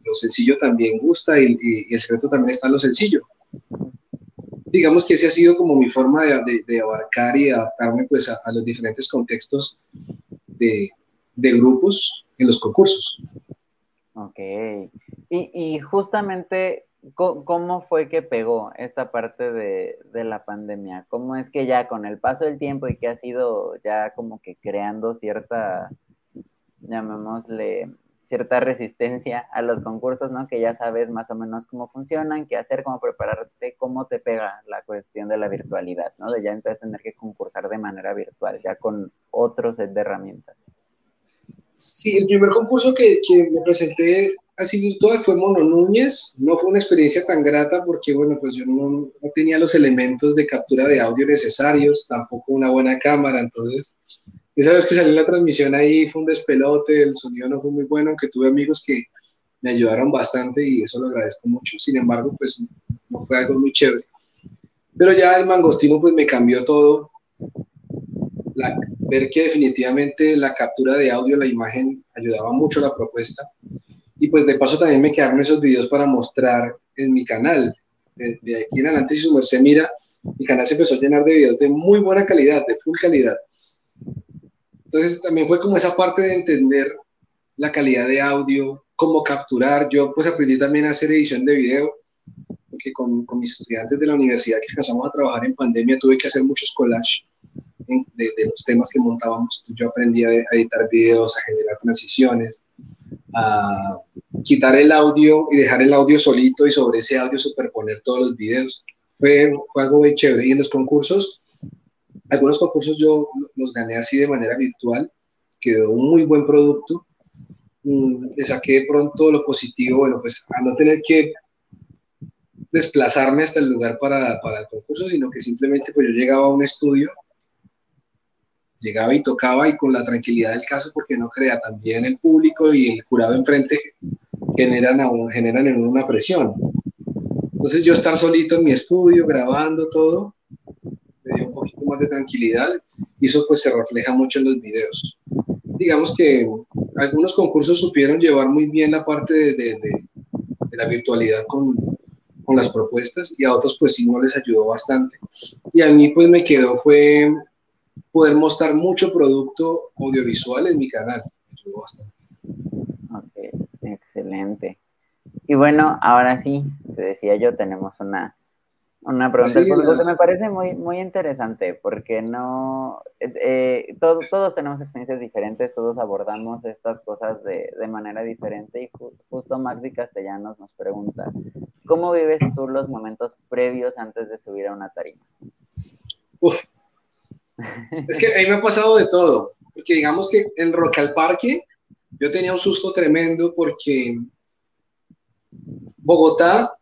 lo sencillo también gusta y, el secreto también está en lo sencillo digamos que ese ha sido como mi forma de, abarcar y adaptarme pues a, los diferentes contextos de, grupos en los concursos. Ok. Y, justamente, ¿cómo fue que pegó esta parte de, de, la pandemia? ¿Cómo es que ya con el paso del tiempo y que ha sido ya como que creando cierta, llamémosle, cierta resistencia a los concursos, ¿no? Que ya sabes más o menos cómo funcionan, qué hacer, cómo prepararte, cómo te pega la cuestión de la virtualidad, ¿no? De ya entonces tener que concursar de manera virtual, ya con otro set de herramientas. Sí, el primer concurso que, que me presenté así virtual fue Mono Núñez. No fue una experiencia tan grata porque, bueno, pues yo no, tenía los elementos de captura de audio necesarios, tampoco una buena cámara, entonces esa vez que salí en la transmisión ahí fue un despelote, el sonido no fue muy bueno, aunque tuve amigos que me ayudaron bastante y eso lo agradezco mucho. Sin embargo, pues no fue algo muy chévere. Pero ya el mangostino pues me cambió todo. ver que definitivamente la captura de audio, la imagen, ayudaba mucho a la propuesta. Y pues de paso también me quedaron esos videos para mostrar en mi canal. De, aquí en adelante, si su merced mira, mi canal se empezó a llenar de videos de muy buena calidad, de full calidad. Entonces también fue como esa parte de entender la calidad de audio, cómo capturar. Yo pues aprendí también a hacer edición de video, porque con, con mis estudiantes de la universidad que empezamos a trabajar en pandemia tuve que hacer muchos collages de, de, los temas que montábamos. yo aprendí a, editar videos, a generar transiciones, a quitar el audio y dejar el audio solito y sobre ese audio superponer todos los videos. Fue, fue algo muy chévere. Y en los concursos, algunos concursos yo los gané así de manera virtual, quedó un muy buen producto. Mm, le saqué pronto lo positivo, bueno, pues a no tener que desplazarme hasta el lugar para, para el concurso, sino que simplemente pues yo llegaba a un estudio llegaba y tocaba y con la tranquilidad del caso, porque no crea, también el público y el jurado enfrente generan, a generan en una presión. Entonces yo estar solito en mi estudio, grabando todo, me dio un poquito más de tranquilidad y eso pues se refleja mucho en los videos. Digamos que algunos concursos supieron llevar muy bien la parte de, de, de, la virtualidad con, con las propuestas y a otros pues sí no les ayudó bastante. Y a mí pues me quedó fue poder mostrar mucho producto audiovisual en mi canal. Ok, excelente. Y bueno, ahora sí, te decía yo, tenemos una, una pregunta que me parece muy, muy interesante, porque no, eh, todos tenemos experiencias diferentes, todos abordamos estas cosas de, de manera diferente y justo Magdi Castellanos nos pregunta, ¿cómo vives tú los momentos previos antes de subir a una tarima? Uf, es que a mí me ha pasado de todo, porque digamos que en Rock al Parque yo tenía un susto tremendo porque Bogotá,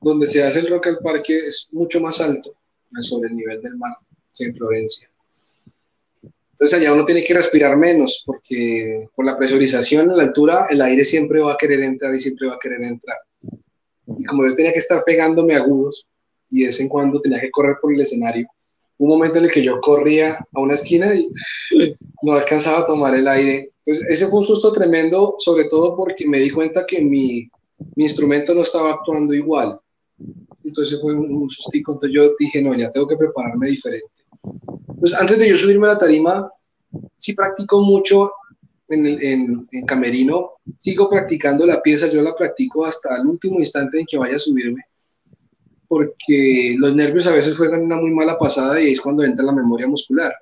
donde se hace el Rock al Parque, es mucho más alto sobre el nivel del mar, en Florencia. Entonces allá uno tiene que respirar menos porque por la presurización a la altura el aire siempre va a querer entrar y siempre va a querer entrar. Y como yo tenía que estar pegándome agudos y de vez en cuando tenía que correr por el escenario, un momento en el que yo corría a una esquina y no alcanzaba a tomar el aire. Entonces, ese fue un susto tremendo, sobre todo porque me di cuenta que mi, mi instrumento no estaba actuando igual. Entonces fue un, un sustico. Entonces yo dije, no, ya tengo que prepararme diferente. Entonces, antes de yo subirme a la tarima, sí practico mucho en, en, en camerino, sigo practicando la pieza, yo la practico hasta el último instante en que vaya a subirme porque los nervios a veces juegan una muy mala pasada y es cuando entra la memoria muscular.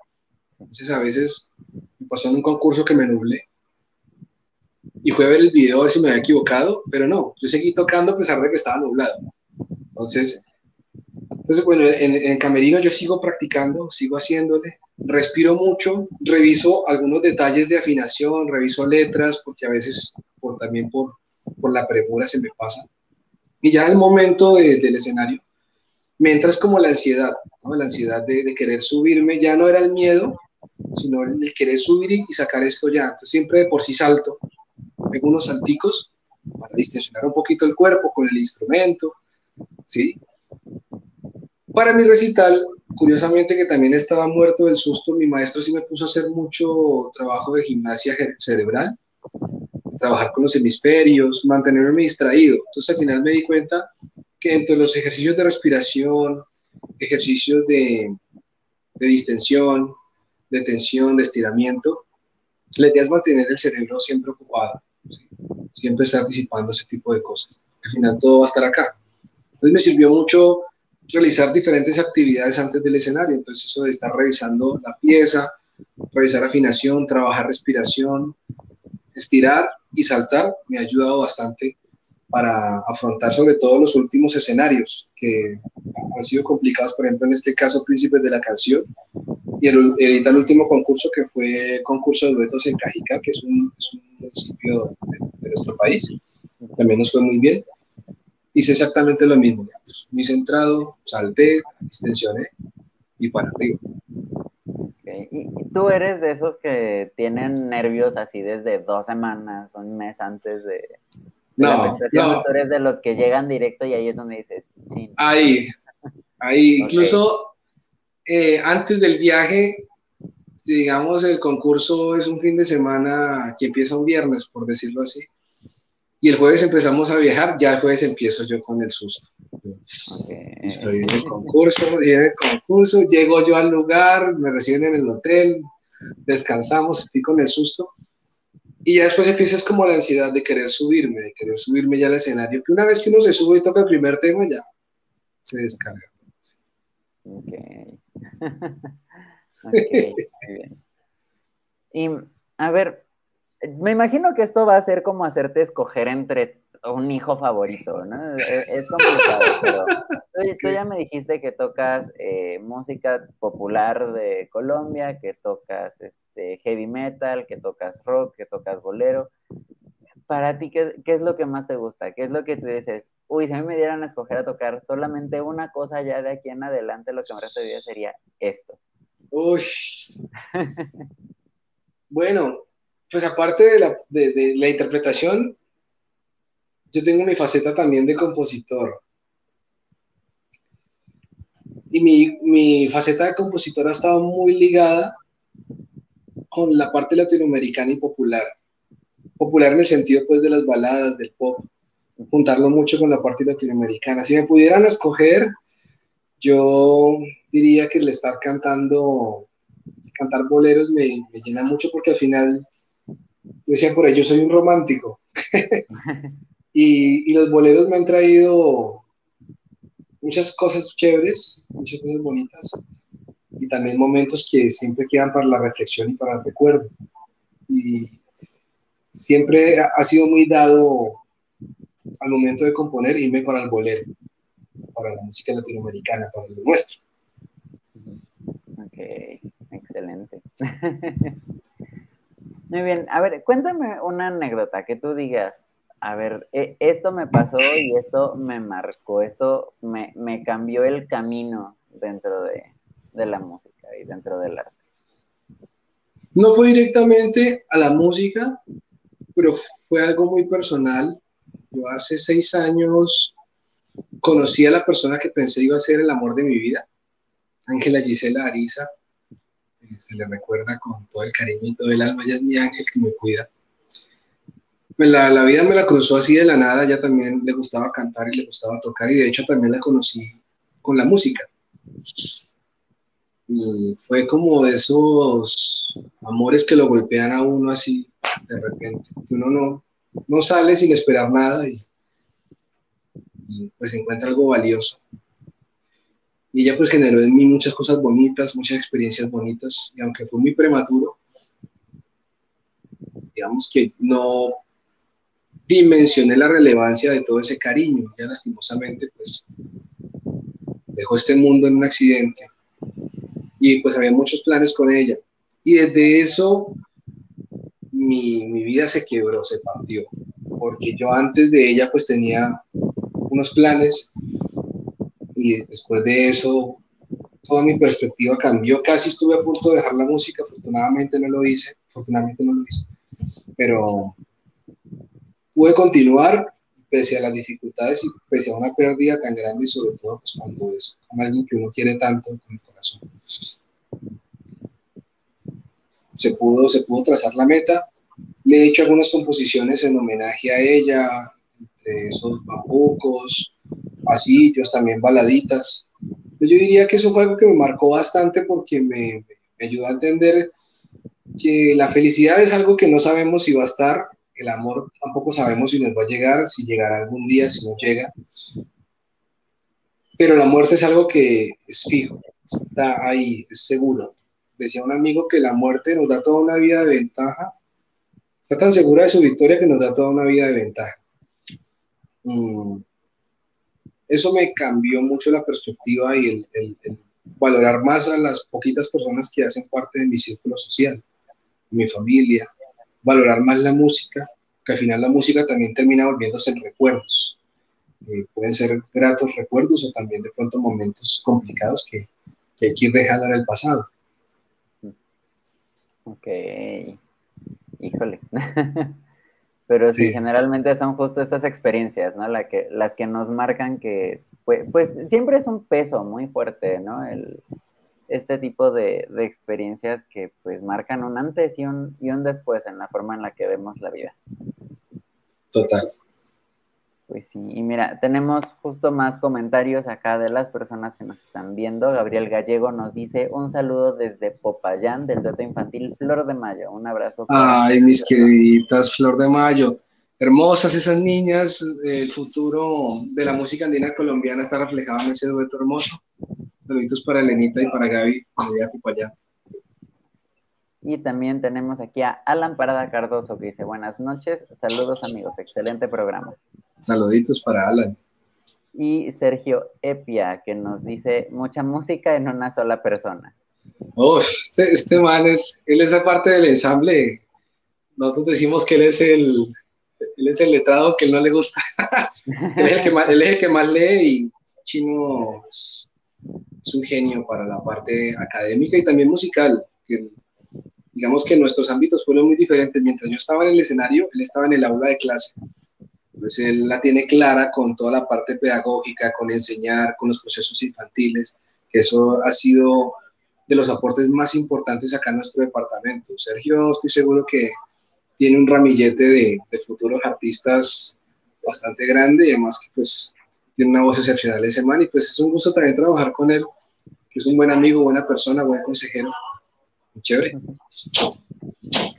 Entonces a veces me pasó en un concurso que me nublé y fue a ver el video a ver si me había equivocado, pero no, yo seguí tocando a pesar de que estaba nublado. Entonces, entonces bueno, en, en camerino yo sigo practicando, sigo haciéndole, respiro mucho, reviso algunos detalles de afinación, reviso letras, porque a veces por, también por, por la premura se me pasa y ya el momento del escenario, me entra como la ansiedad, la ansiedad de, querer subirme, ya no era el miedo, sino el, querer subir y, sacar esto ya. Entonces siempre de por sí salto, pego unos salticos para distensionar un poquito el cuerpo con el instrumento, ¿sí? Para mi recital, curiosamente que también estaba muerto del susto, mi maestro sí me puso a hacer mucho trabajo de gimnasia cerebral, trabajar con los hemisferios, mantenerme distraído. Entonces al final me di cuenta que entre los ejercicios de respiración, ejercicios de, de distensión, de tensión, de estiramiento, la idea es mantener el cerebro siempre ocupado, siempre estar disipando ese tipo de cosas. Al final todo va a estar acá. Entonces me sirvió mucho realizar diferentes actividades antes del escenario. Entonces eso de estar revisando la pieza, revisar afinación, trabajar respiración, estirar y saltar me ha ayudado bastante para afrontar sobre todo los últimos escenarios que han sido complicados, por ejemplo en este caso Príncipes de la Canción y el, el, último concurso que fue concurso de duetos en Cajica, que es un, municipio de, nuestro país, también nos fue muy bien. Hice exactamente lo mismo, muy centrado, salté, extensioné y para arriba. ¿Y tú eres de esos que tienen nervios así desde dos semanas, un mes antes de, no, la presentación? ¿Tú eres de los que llegan directo y ahí es donde dices, Ahí, ahí, incluso eh, antes del viaje, digamos el concurso es un fin de semana que empieza un viernes, por decirlo así, Y el jueves empezamos a viajar, ya el jueves empiezo yo con el susto. Estoy en el concurso, en el concurso, llego yo al lugar, me reciben en el hotel, descansamos, estoy con el susto. Y ya después empieza como la ansiedad de querer subirme, de querer subirme ya al escenario, que una vez que uno se sube y toca el primer tema, ya se descarga. Ok. okay bien. Y, a ver, me imagino que esto va a ser como hacerte escoger entre un hijo favorito, ¿no? E, es, complicado, pero tú, ya me dijiste que tocas eh, música popular de Colombia, que tocas este, heavy metal, que tocas rock, que tocas bolero. Para ti, ¿qué, ¿qué, es lo que más te gusta? ¿Qué es lo que tú dices? Uy, si a mí me dieran a escoger a tocar solamente una cosa ya de aquí en adelante, lo que me resta de vida sería esto. Uy. bueno, pues aparte de la, interpretación, yo tengo mi faceta también de compositor. Y mi, faceta de compositor ha estado muy ligada con la parte latinoamericana y popular. Popular en el sentido pues de las baladas, del pop, juntarlo mucho con la parte latinoamericana. Si me pudieran escoger, yo diría que el estar cantando, cantar boleros me, me llena mucho porque al final, decía por ahí, yo soy un romántico. Y, los boleros me han traído muchas cosas chéveres, muchas cosas bonitas y también momentos que siempre quedan para la reflexión y para el recuerdo. Y siempre ha sido muy dado al momento de componer irme para el bolero, para la música latinoamericana, para lo nuestro. Ok, excelente. Muy bien, a ver, cuéntame una anécdota que tú digas, a ver, e, esto me pasó y esto me marcó, esto me, cambió el camino dentro de, la música y dentro del arte. No fue directamente a la música, pero fue algo muy personal. Yo hace seis años conocí a la persona que pensé iba a ser el amor de mi vida, Ángela Gisela Ariza. Se le recuerda con todo el cariño y todo el alma, ella es mi ángel que me cuida la, la, vida me la cruzó así de la nada, ya también le gustaba cantar y le gustaba tocar y de hecho también la conocí con la música. Y fue como de esos amores que lo golpean a uno así de repente, que uno no, no sale sin esperar nada y, y pues encuentra algo valioso. Y ella pues generó en mí muchas cosas bonitas, muchas experiencias bonitas, y aunque fue muy prematuro, digamos que no dimensioné la relevancia de todo ese cariño. Ya lastimosamente, pues, dejó este mundo en un accidente y pues había muchos planes con ella. Y desde eso mi, mi vida se quebró, se partió, porque yo antes de ella pues tenía unos planes y después de eso toda mi perspectiva cambió. Casi estuve a punto de dejar la música, afortunadamente no lo hice, afortunadamente no lo hice, pero pude continuar pese a las dificultades y pese a una pérdida tan grande y sobre todo pues, cuando es alguien que uno quiere tanto con el corazón. Se pudo, se pudo trazar la meta. Le he hecho algunas composiciones en homenaje a ella, entre esos bambucos, pasillos, también baladitas. Yo diría que eso fue algo que me marcó bastante porque me, me ayudó a entender que la felicidad es algo que no sabemos si va a estar el amor tampoco sabemos si nos va a llegar, si llegará algún día, si no llega. Pero la muerte es algo que es fijo, está ahí, es seguro. Decía un amigo que la muerte nos da toda una vida de ventaja. Está tan segura de su victoria que nos da toda una vida de ventaja. Mm. Eso me cambió mucho la perspectiva y el, valorar más a las poquitas personas que hacen parte de mi círculo social, mi familia, valorar más la música, que al final la música también termina volviéndose en recuerdos. Eh, pueden ser gratos recuerdos o también de pronto momentos complicados que, hay que ir dejando en el pasado. Ok, híjole. Pero sí. generalmente son justo estas experiencias, ¿no? La que, las que nos marcan que, pues, pues siempre es un peso muy fuerte, ¿no? El, este tipo de, experiencias que pues marcan un antes y un, y un después en la forma en la que vemos la vida. Total, Pues sí, y mira, tenemos justo más comentarios acá de las personas que nos están viendo. Gabriel Gallego nos dice un saludo desde Popayán del Dueto Infantil Flor de Mayo. Un abrazo. Ay, mis queriditas Flor de Mayo. Hermosas esas niñas, el futuro de la música andina colombiana está reflejado en ese dueto hermoso. Saluditos para Elenita y para Gaby, de Popayán. Y también tenemos aquí a Alan Parada Cardoso que dice buenas noches, saludos amigos, excelente programa. Saluditos para Alan. Y Sergio Epia, que nos dice mucha música en una sola persona. Oh, este, este, man es, él es parte del ensamble. Nosotros decimos que él es el, él es el letrado que él no le gusta. él, es el que más, él es el que más lee y Chino es, un genio para la parte académica y también musical. digamos que nuestros ámbitos fueron muy diferentes. Mientras yo estaba en el escenario, él estaba en el aula de clase. Entonces él la tiene clara con toda la parte pedagógica, con enseñar, con los procesos infantiles, que eso ha sido de los aportes más importantes acá en nuestro departamento. Sergio, estoy seguro que tiene un ramillete de, futuros artistas bastante grande y además que pues tiene una voz excepcional ese man y pues es un gusto también trabajar con él, que es un buen amigo, buena persona, buen consejero. Muy chévere.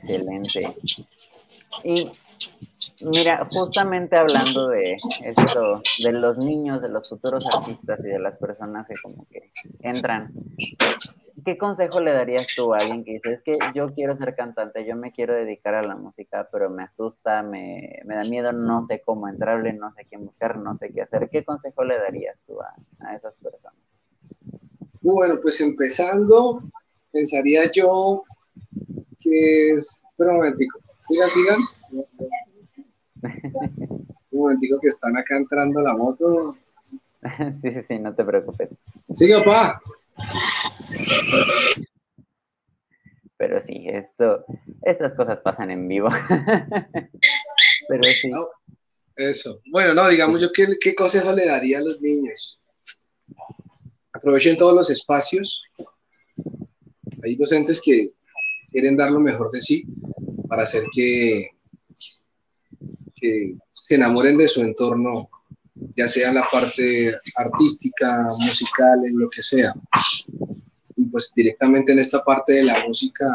Excelente. Y Mira, justamente hablando de esto, de los niños, de los futuros artistas y de las personas que como que entran, ¿qué consejo le darías tú a alguien que dice, es que yo quiero ser cantante, yo me quiero dedicar a la música, pero me asusta, me, da miedo, no sé cómo entrarle, no sé quién buscar, no sé qué hacer? ¿Qué consejo le darías tú a, esas personas? Bueno, pues empezando, pensaría yo que es, pero un momentico, sigan, sigan. Momentico que están acá entrando la moto. Sí, sí, sí, no te preocupes. Siga, pa. Pero sí, esto, estas cosas pasan en vivo. Pero sí. eso. Bueno, no, digamos yo, ¿qué, ¿qué consejo le daría a los niños? Aprovechen todos los espacios. Hay docentes que quieren dar lo mejor de sí para hacer que se enamoren de su entorno, ya sea la parte artística, musical, en lo que sea. Y pues directamente en esta parte de la música,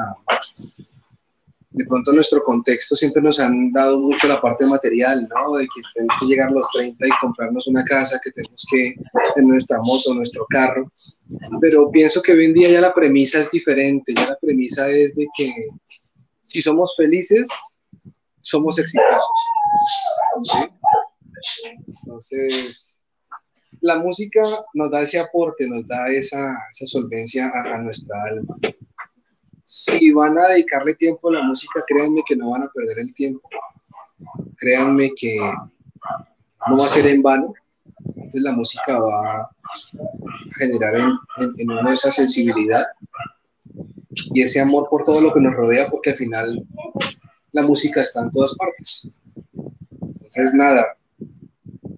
de pronto nuestro contexto siempre nos han dado mucho la parte material, ¿no? De que tenemos que llegar a los 30 y comprarnos una casa, que tenemos que tener nuestra moto, nuestro carro. Pero pienso que hoy en día ya la premisa es diferente, ya la premisa es de que si somos felices, somos exitosos. Entonces, la música nos da ese aporte, nos da esa, solvencia a, nuestra alma. Si van a dedicarle tiempo a la música, créanme que no van a perder el tiempo. Créanme que no va a ser en vano. Entonces la música va a generar en, uno esa sensibilidad y ese amor por todo lo que nos rodea, porque al final la música está en todas partes. Entonces, nada,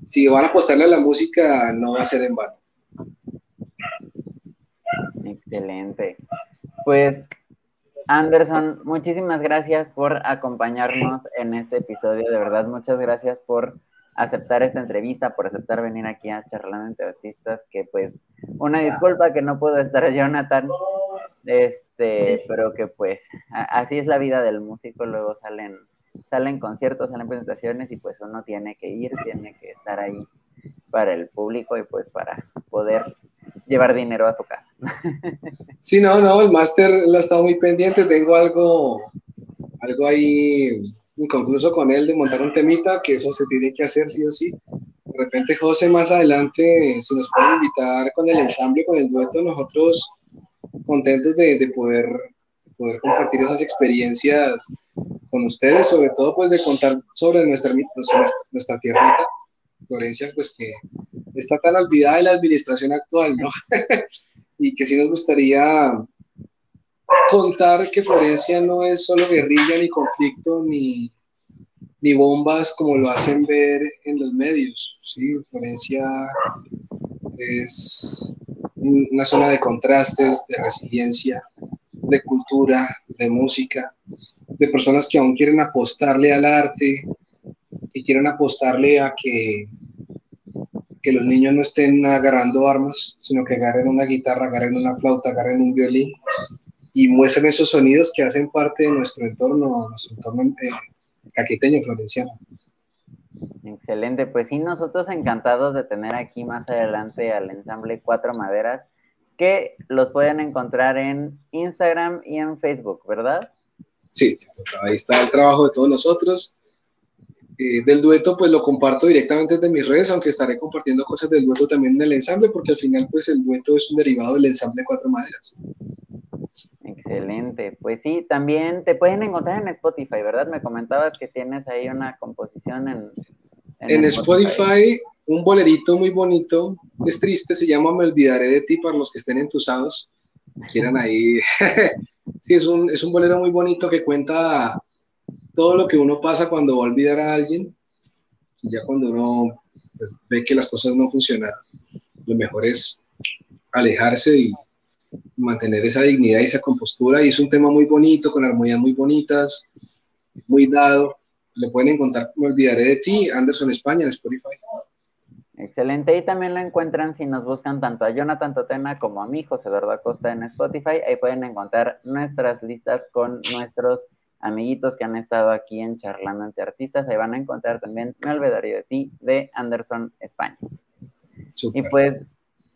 si van a apostarle a la música, no va a ser en vano. Excelente. Pues, Anderson, muchísimas gracias por acompañarnos en este episodio. De verdad, muchas gracias por aceptar esta entrevista, por aceptar venir aquí a charlar entre artistas, que pues una disculpa que no puedo estar Jonathan, este, pero que pues así es la vida del músico, luego salen salen conciertos, salen presentaciones y pues uno tiene que ir, tiene que estar ahí para el público y pues para poder llevar dinero a su casa. Sí, no, no, el máster la ha estado muy pendiente, tengo algo, algo ahí inconcluso con él de montar un temita, que eso se tiene que hacer sí o sí. De repente José más adelante, si nos puede invitar con el ensamble, con el dueto, nosotros contentos de, de poder, poder compartir esas experiencias con ustedes, sobre todo pues de contar sobre nuestra, nuestra, nuestra tierrita, Florencia, pues que está tan olvidada de la administración actual, ¿no? y que sí nos gustaría contar que Florencia no es solo guerrilla, ni conflicto, ni, ni bombas como lo hacen ver en los medios. ¿sí? Florencia es una zona de contrastes, de resiliencia, de cultura, de música, de personas que aún quieren apostarle al arte, que quieran apostarle a que, que los niños no estén agarrando armas, sino que agarren una guitarra, agarren una flauta, agarren un violín y muestren esos sonidos que hacen parte de nuestro entorno, nuestro entorno eh, caqueteño, florenciano. Excelente, pues sí, nosotros encantados de tener aquí más adelante al ensamble Cuatro Maderas, que los pueden encontrar en Instagram y en Facebook, ¿verdad? Sí, ahí está el trabajo de todos nosotros. Eh, del dueto, pues lo comparto directamente desde mis redes, aunque estaré compartiendo cosas del dueto también en el ensamble, porque al final, pues el dueto es un derivado del ensamble Cuatro Maderas. Excelente. Pues sí, también te pueden encontrar en Spotify, ¿verdad? Me comentabas que tienes ahí una composición en... En, Spotify. Un bolerito muy bonito, es triste, se llama Me olvidaré de ti para los que estén entusados, quieran ahí. sí, es un, es un bolero muy bonito que cuenta todo lo que uno pasa cuando va a olvidar a alguien y ya cuando uno pues, ve que las cosas no funcionan, lo mejor es alejarse y mantener esa dignidad y esa compostura. Y es un tema muy bonito, con armonías muy bonitas, muy dado. Le pueden encontrar, me olvidaré de ti, Anderson España en Spotify. Excelente. Y también lo encuentran si nos buscan tanto a Jonathan Totena como a mí, José Eduardo Acosta, en Spotify. Ahí pueden encontrar nuestras listas con nuestros amiguitos que han estado aquí en Charlando entre Artistas. Ahí van a encontrar también Me olvidaré de ti de Anderson España. Y pues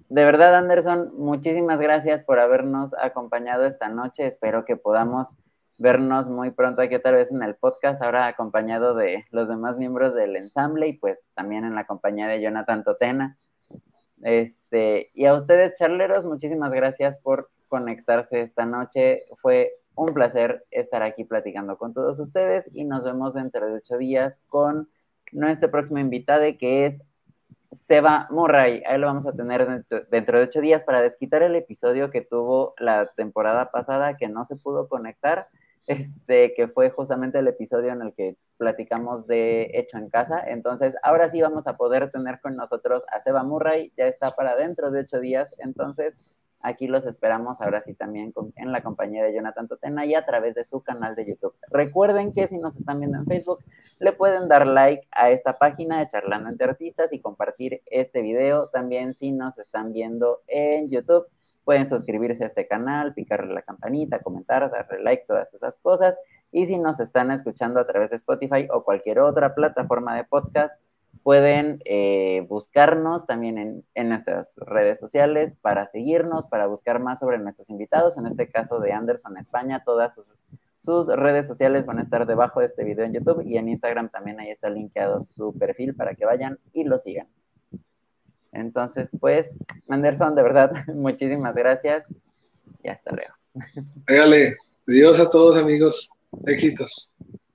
de verdad, Anderson, muchísimas gracias por habernos acompañado esta noche. Espero que podamos vernos muy pronto aquí otra vez en el podcast, ahora acompañado de los demás miembros del ensamble y pues también en la compañía de Jonathan Totena. Este, y a ustedes, charleros, muchísimas gracias por conectarse esta noche. Fue un placer estar aquí platicando con todos ustedes y nos vemos dentro de ocho días con nuestro próximo invitado que es Seba Murray. Ahí lo vamos a tener dentro, de ocho días para desquitar el episodio que tuvo la temporada pasada que no se pudo conectar, este, que fue justamente el episodio en el que platicamos de Hecho en Casa. Entonces, ahora sí vamos a poder tener con nosotros a Seba Murray. Ya está para dentro de ocho días. Entonces, Aquí los esperamos ahora sí también en la compañía de Jonathan Totena y a través de su canal de YouTube. Recuerden que si nos están viendo en Facebook, le pueden dar like a esta página de Charlando entre Artistas y compartir este video. También si nos están viendo en YouTube, pueden suscribirse a este canal, picarle la campanita, comentar, darle like, todas esas cosas. Y si nos están escuchando a través de Spotify o cualquier otra plataforma de podcast, Pueden eh, buscarnos también en, nuestras redes sociales para seguirnos, para buscar más sobre nuestros invitados. En este caso de Anderson España, todas sus, sus redes sociales van a estar debajo de este video en YouTube y en Instagram también ahí está linkeado su perfil para que vayan y lo sigan. Entonces, pues, Anderson, de verdad, muchísimas gracias y hasta luego. Pégale. Adiós a todos, amigos. Éxitos.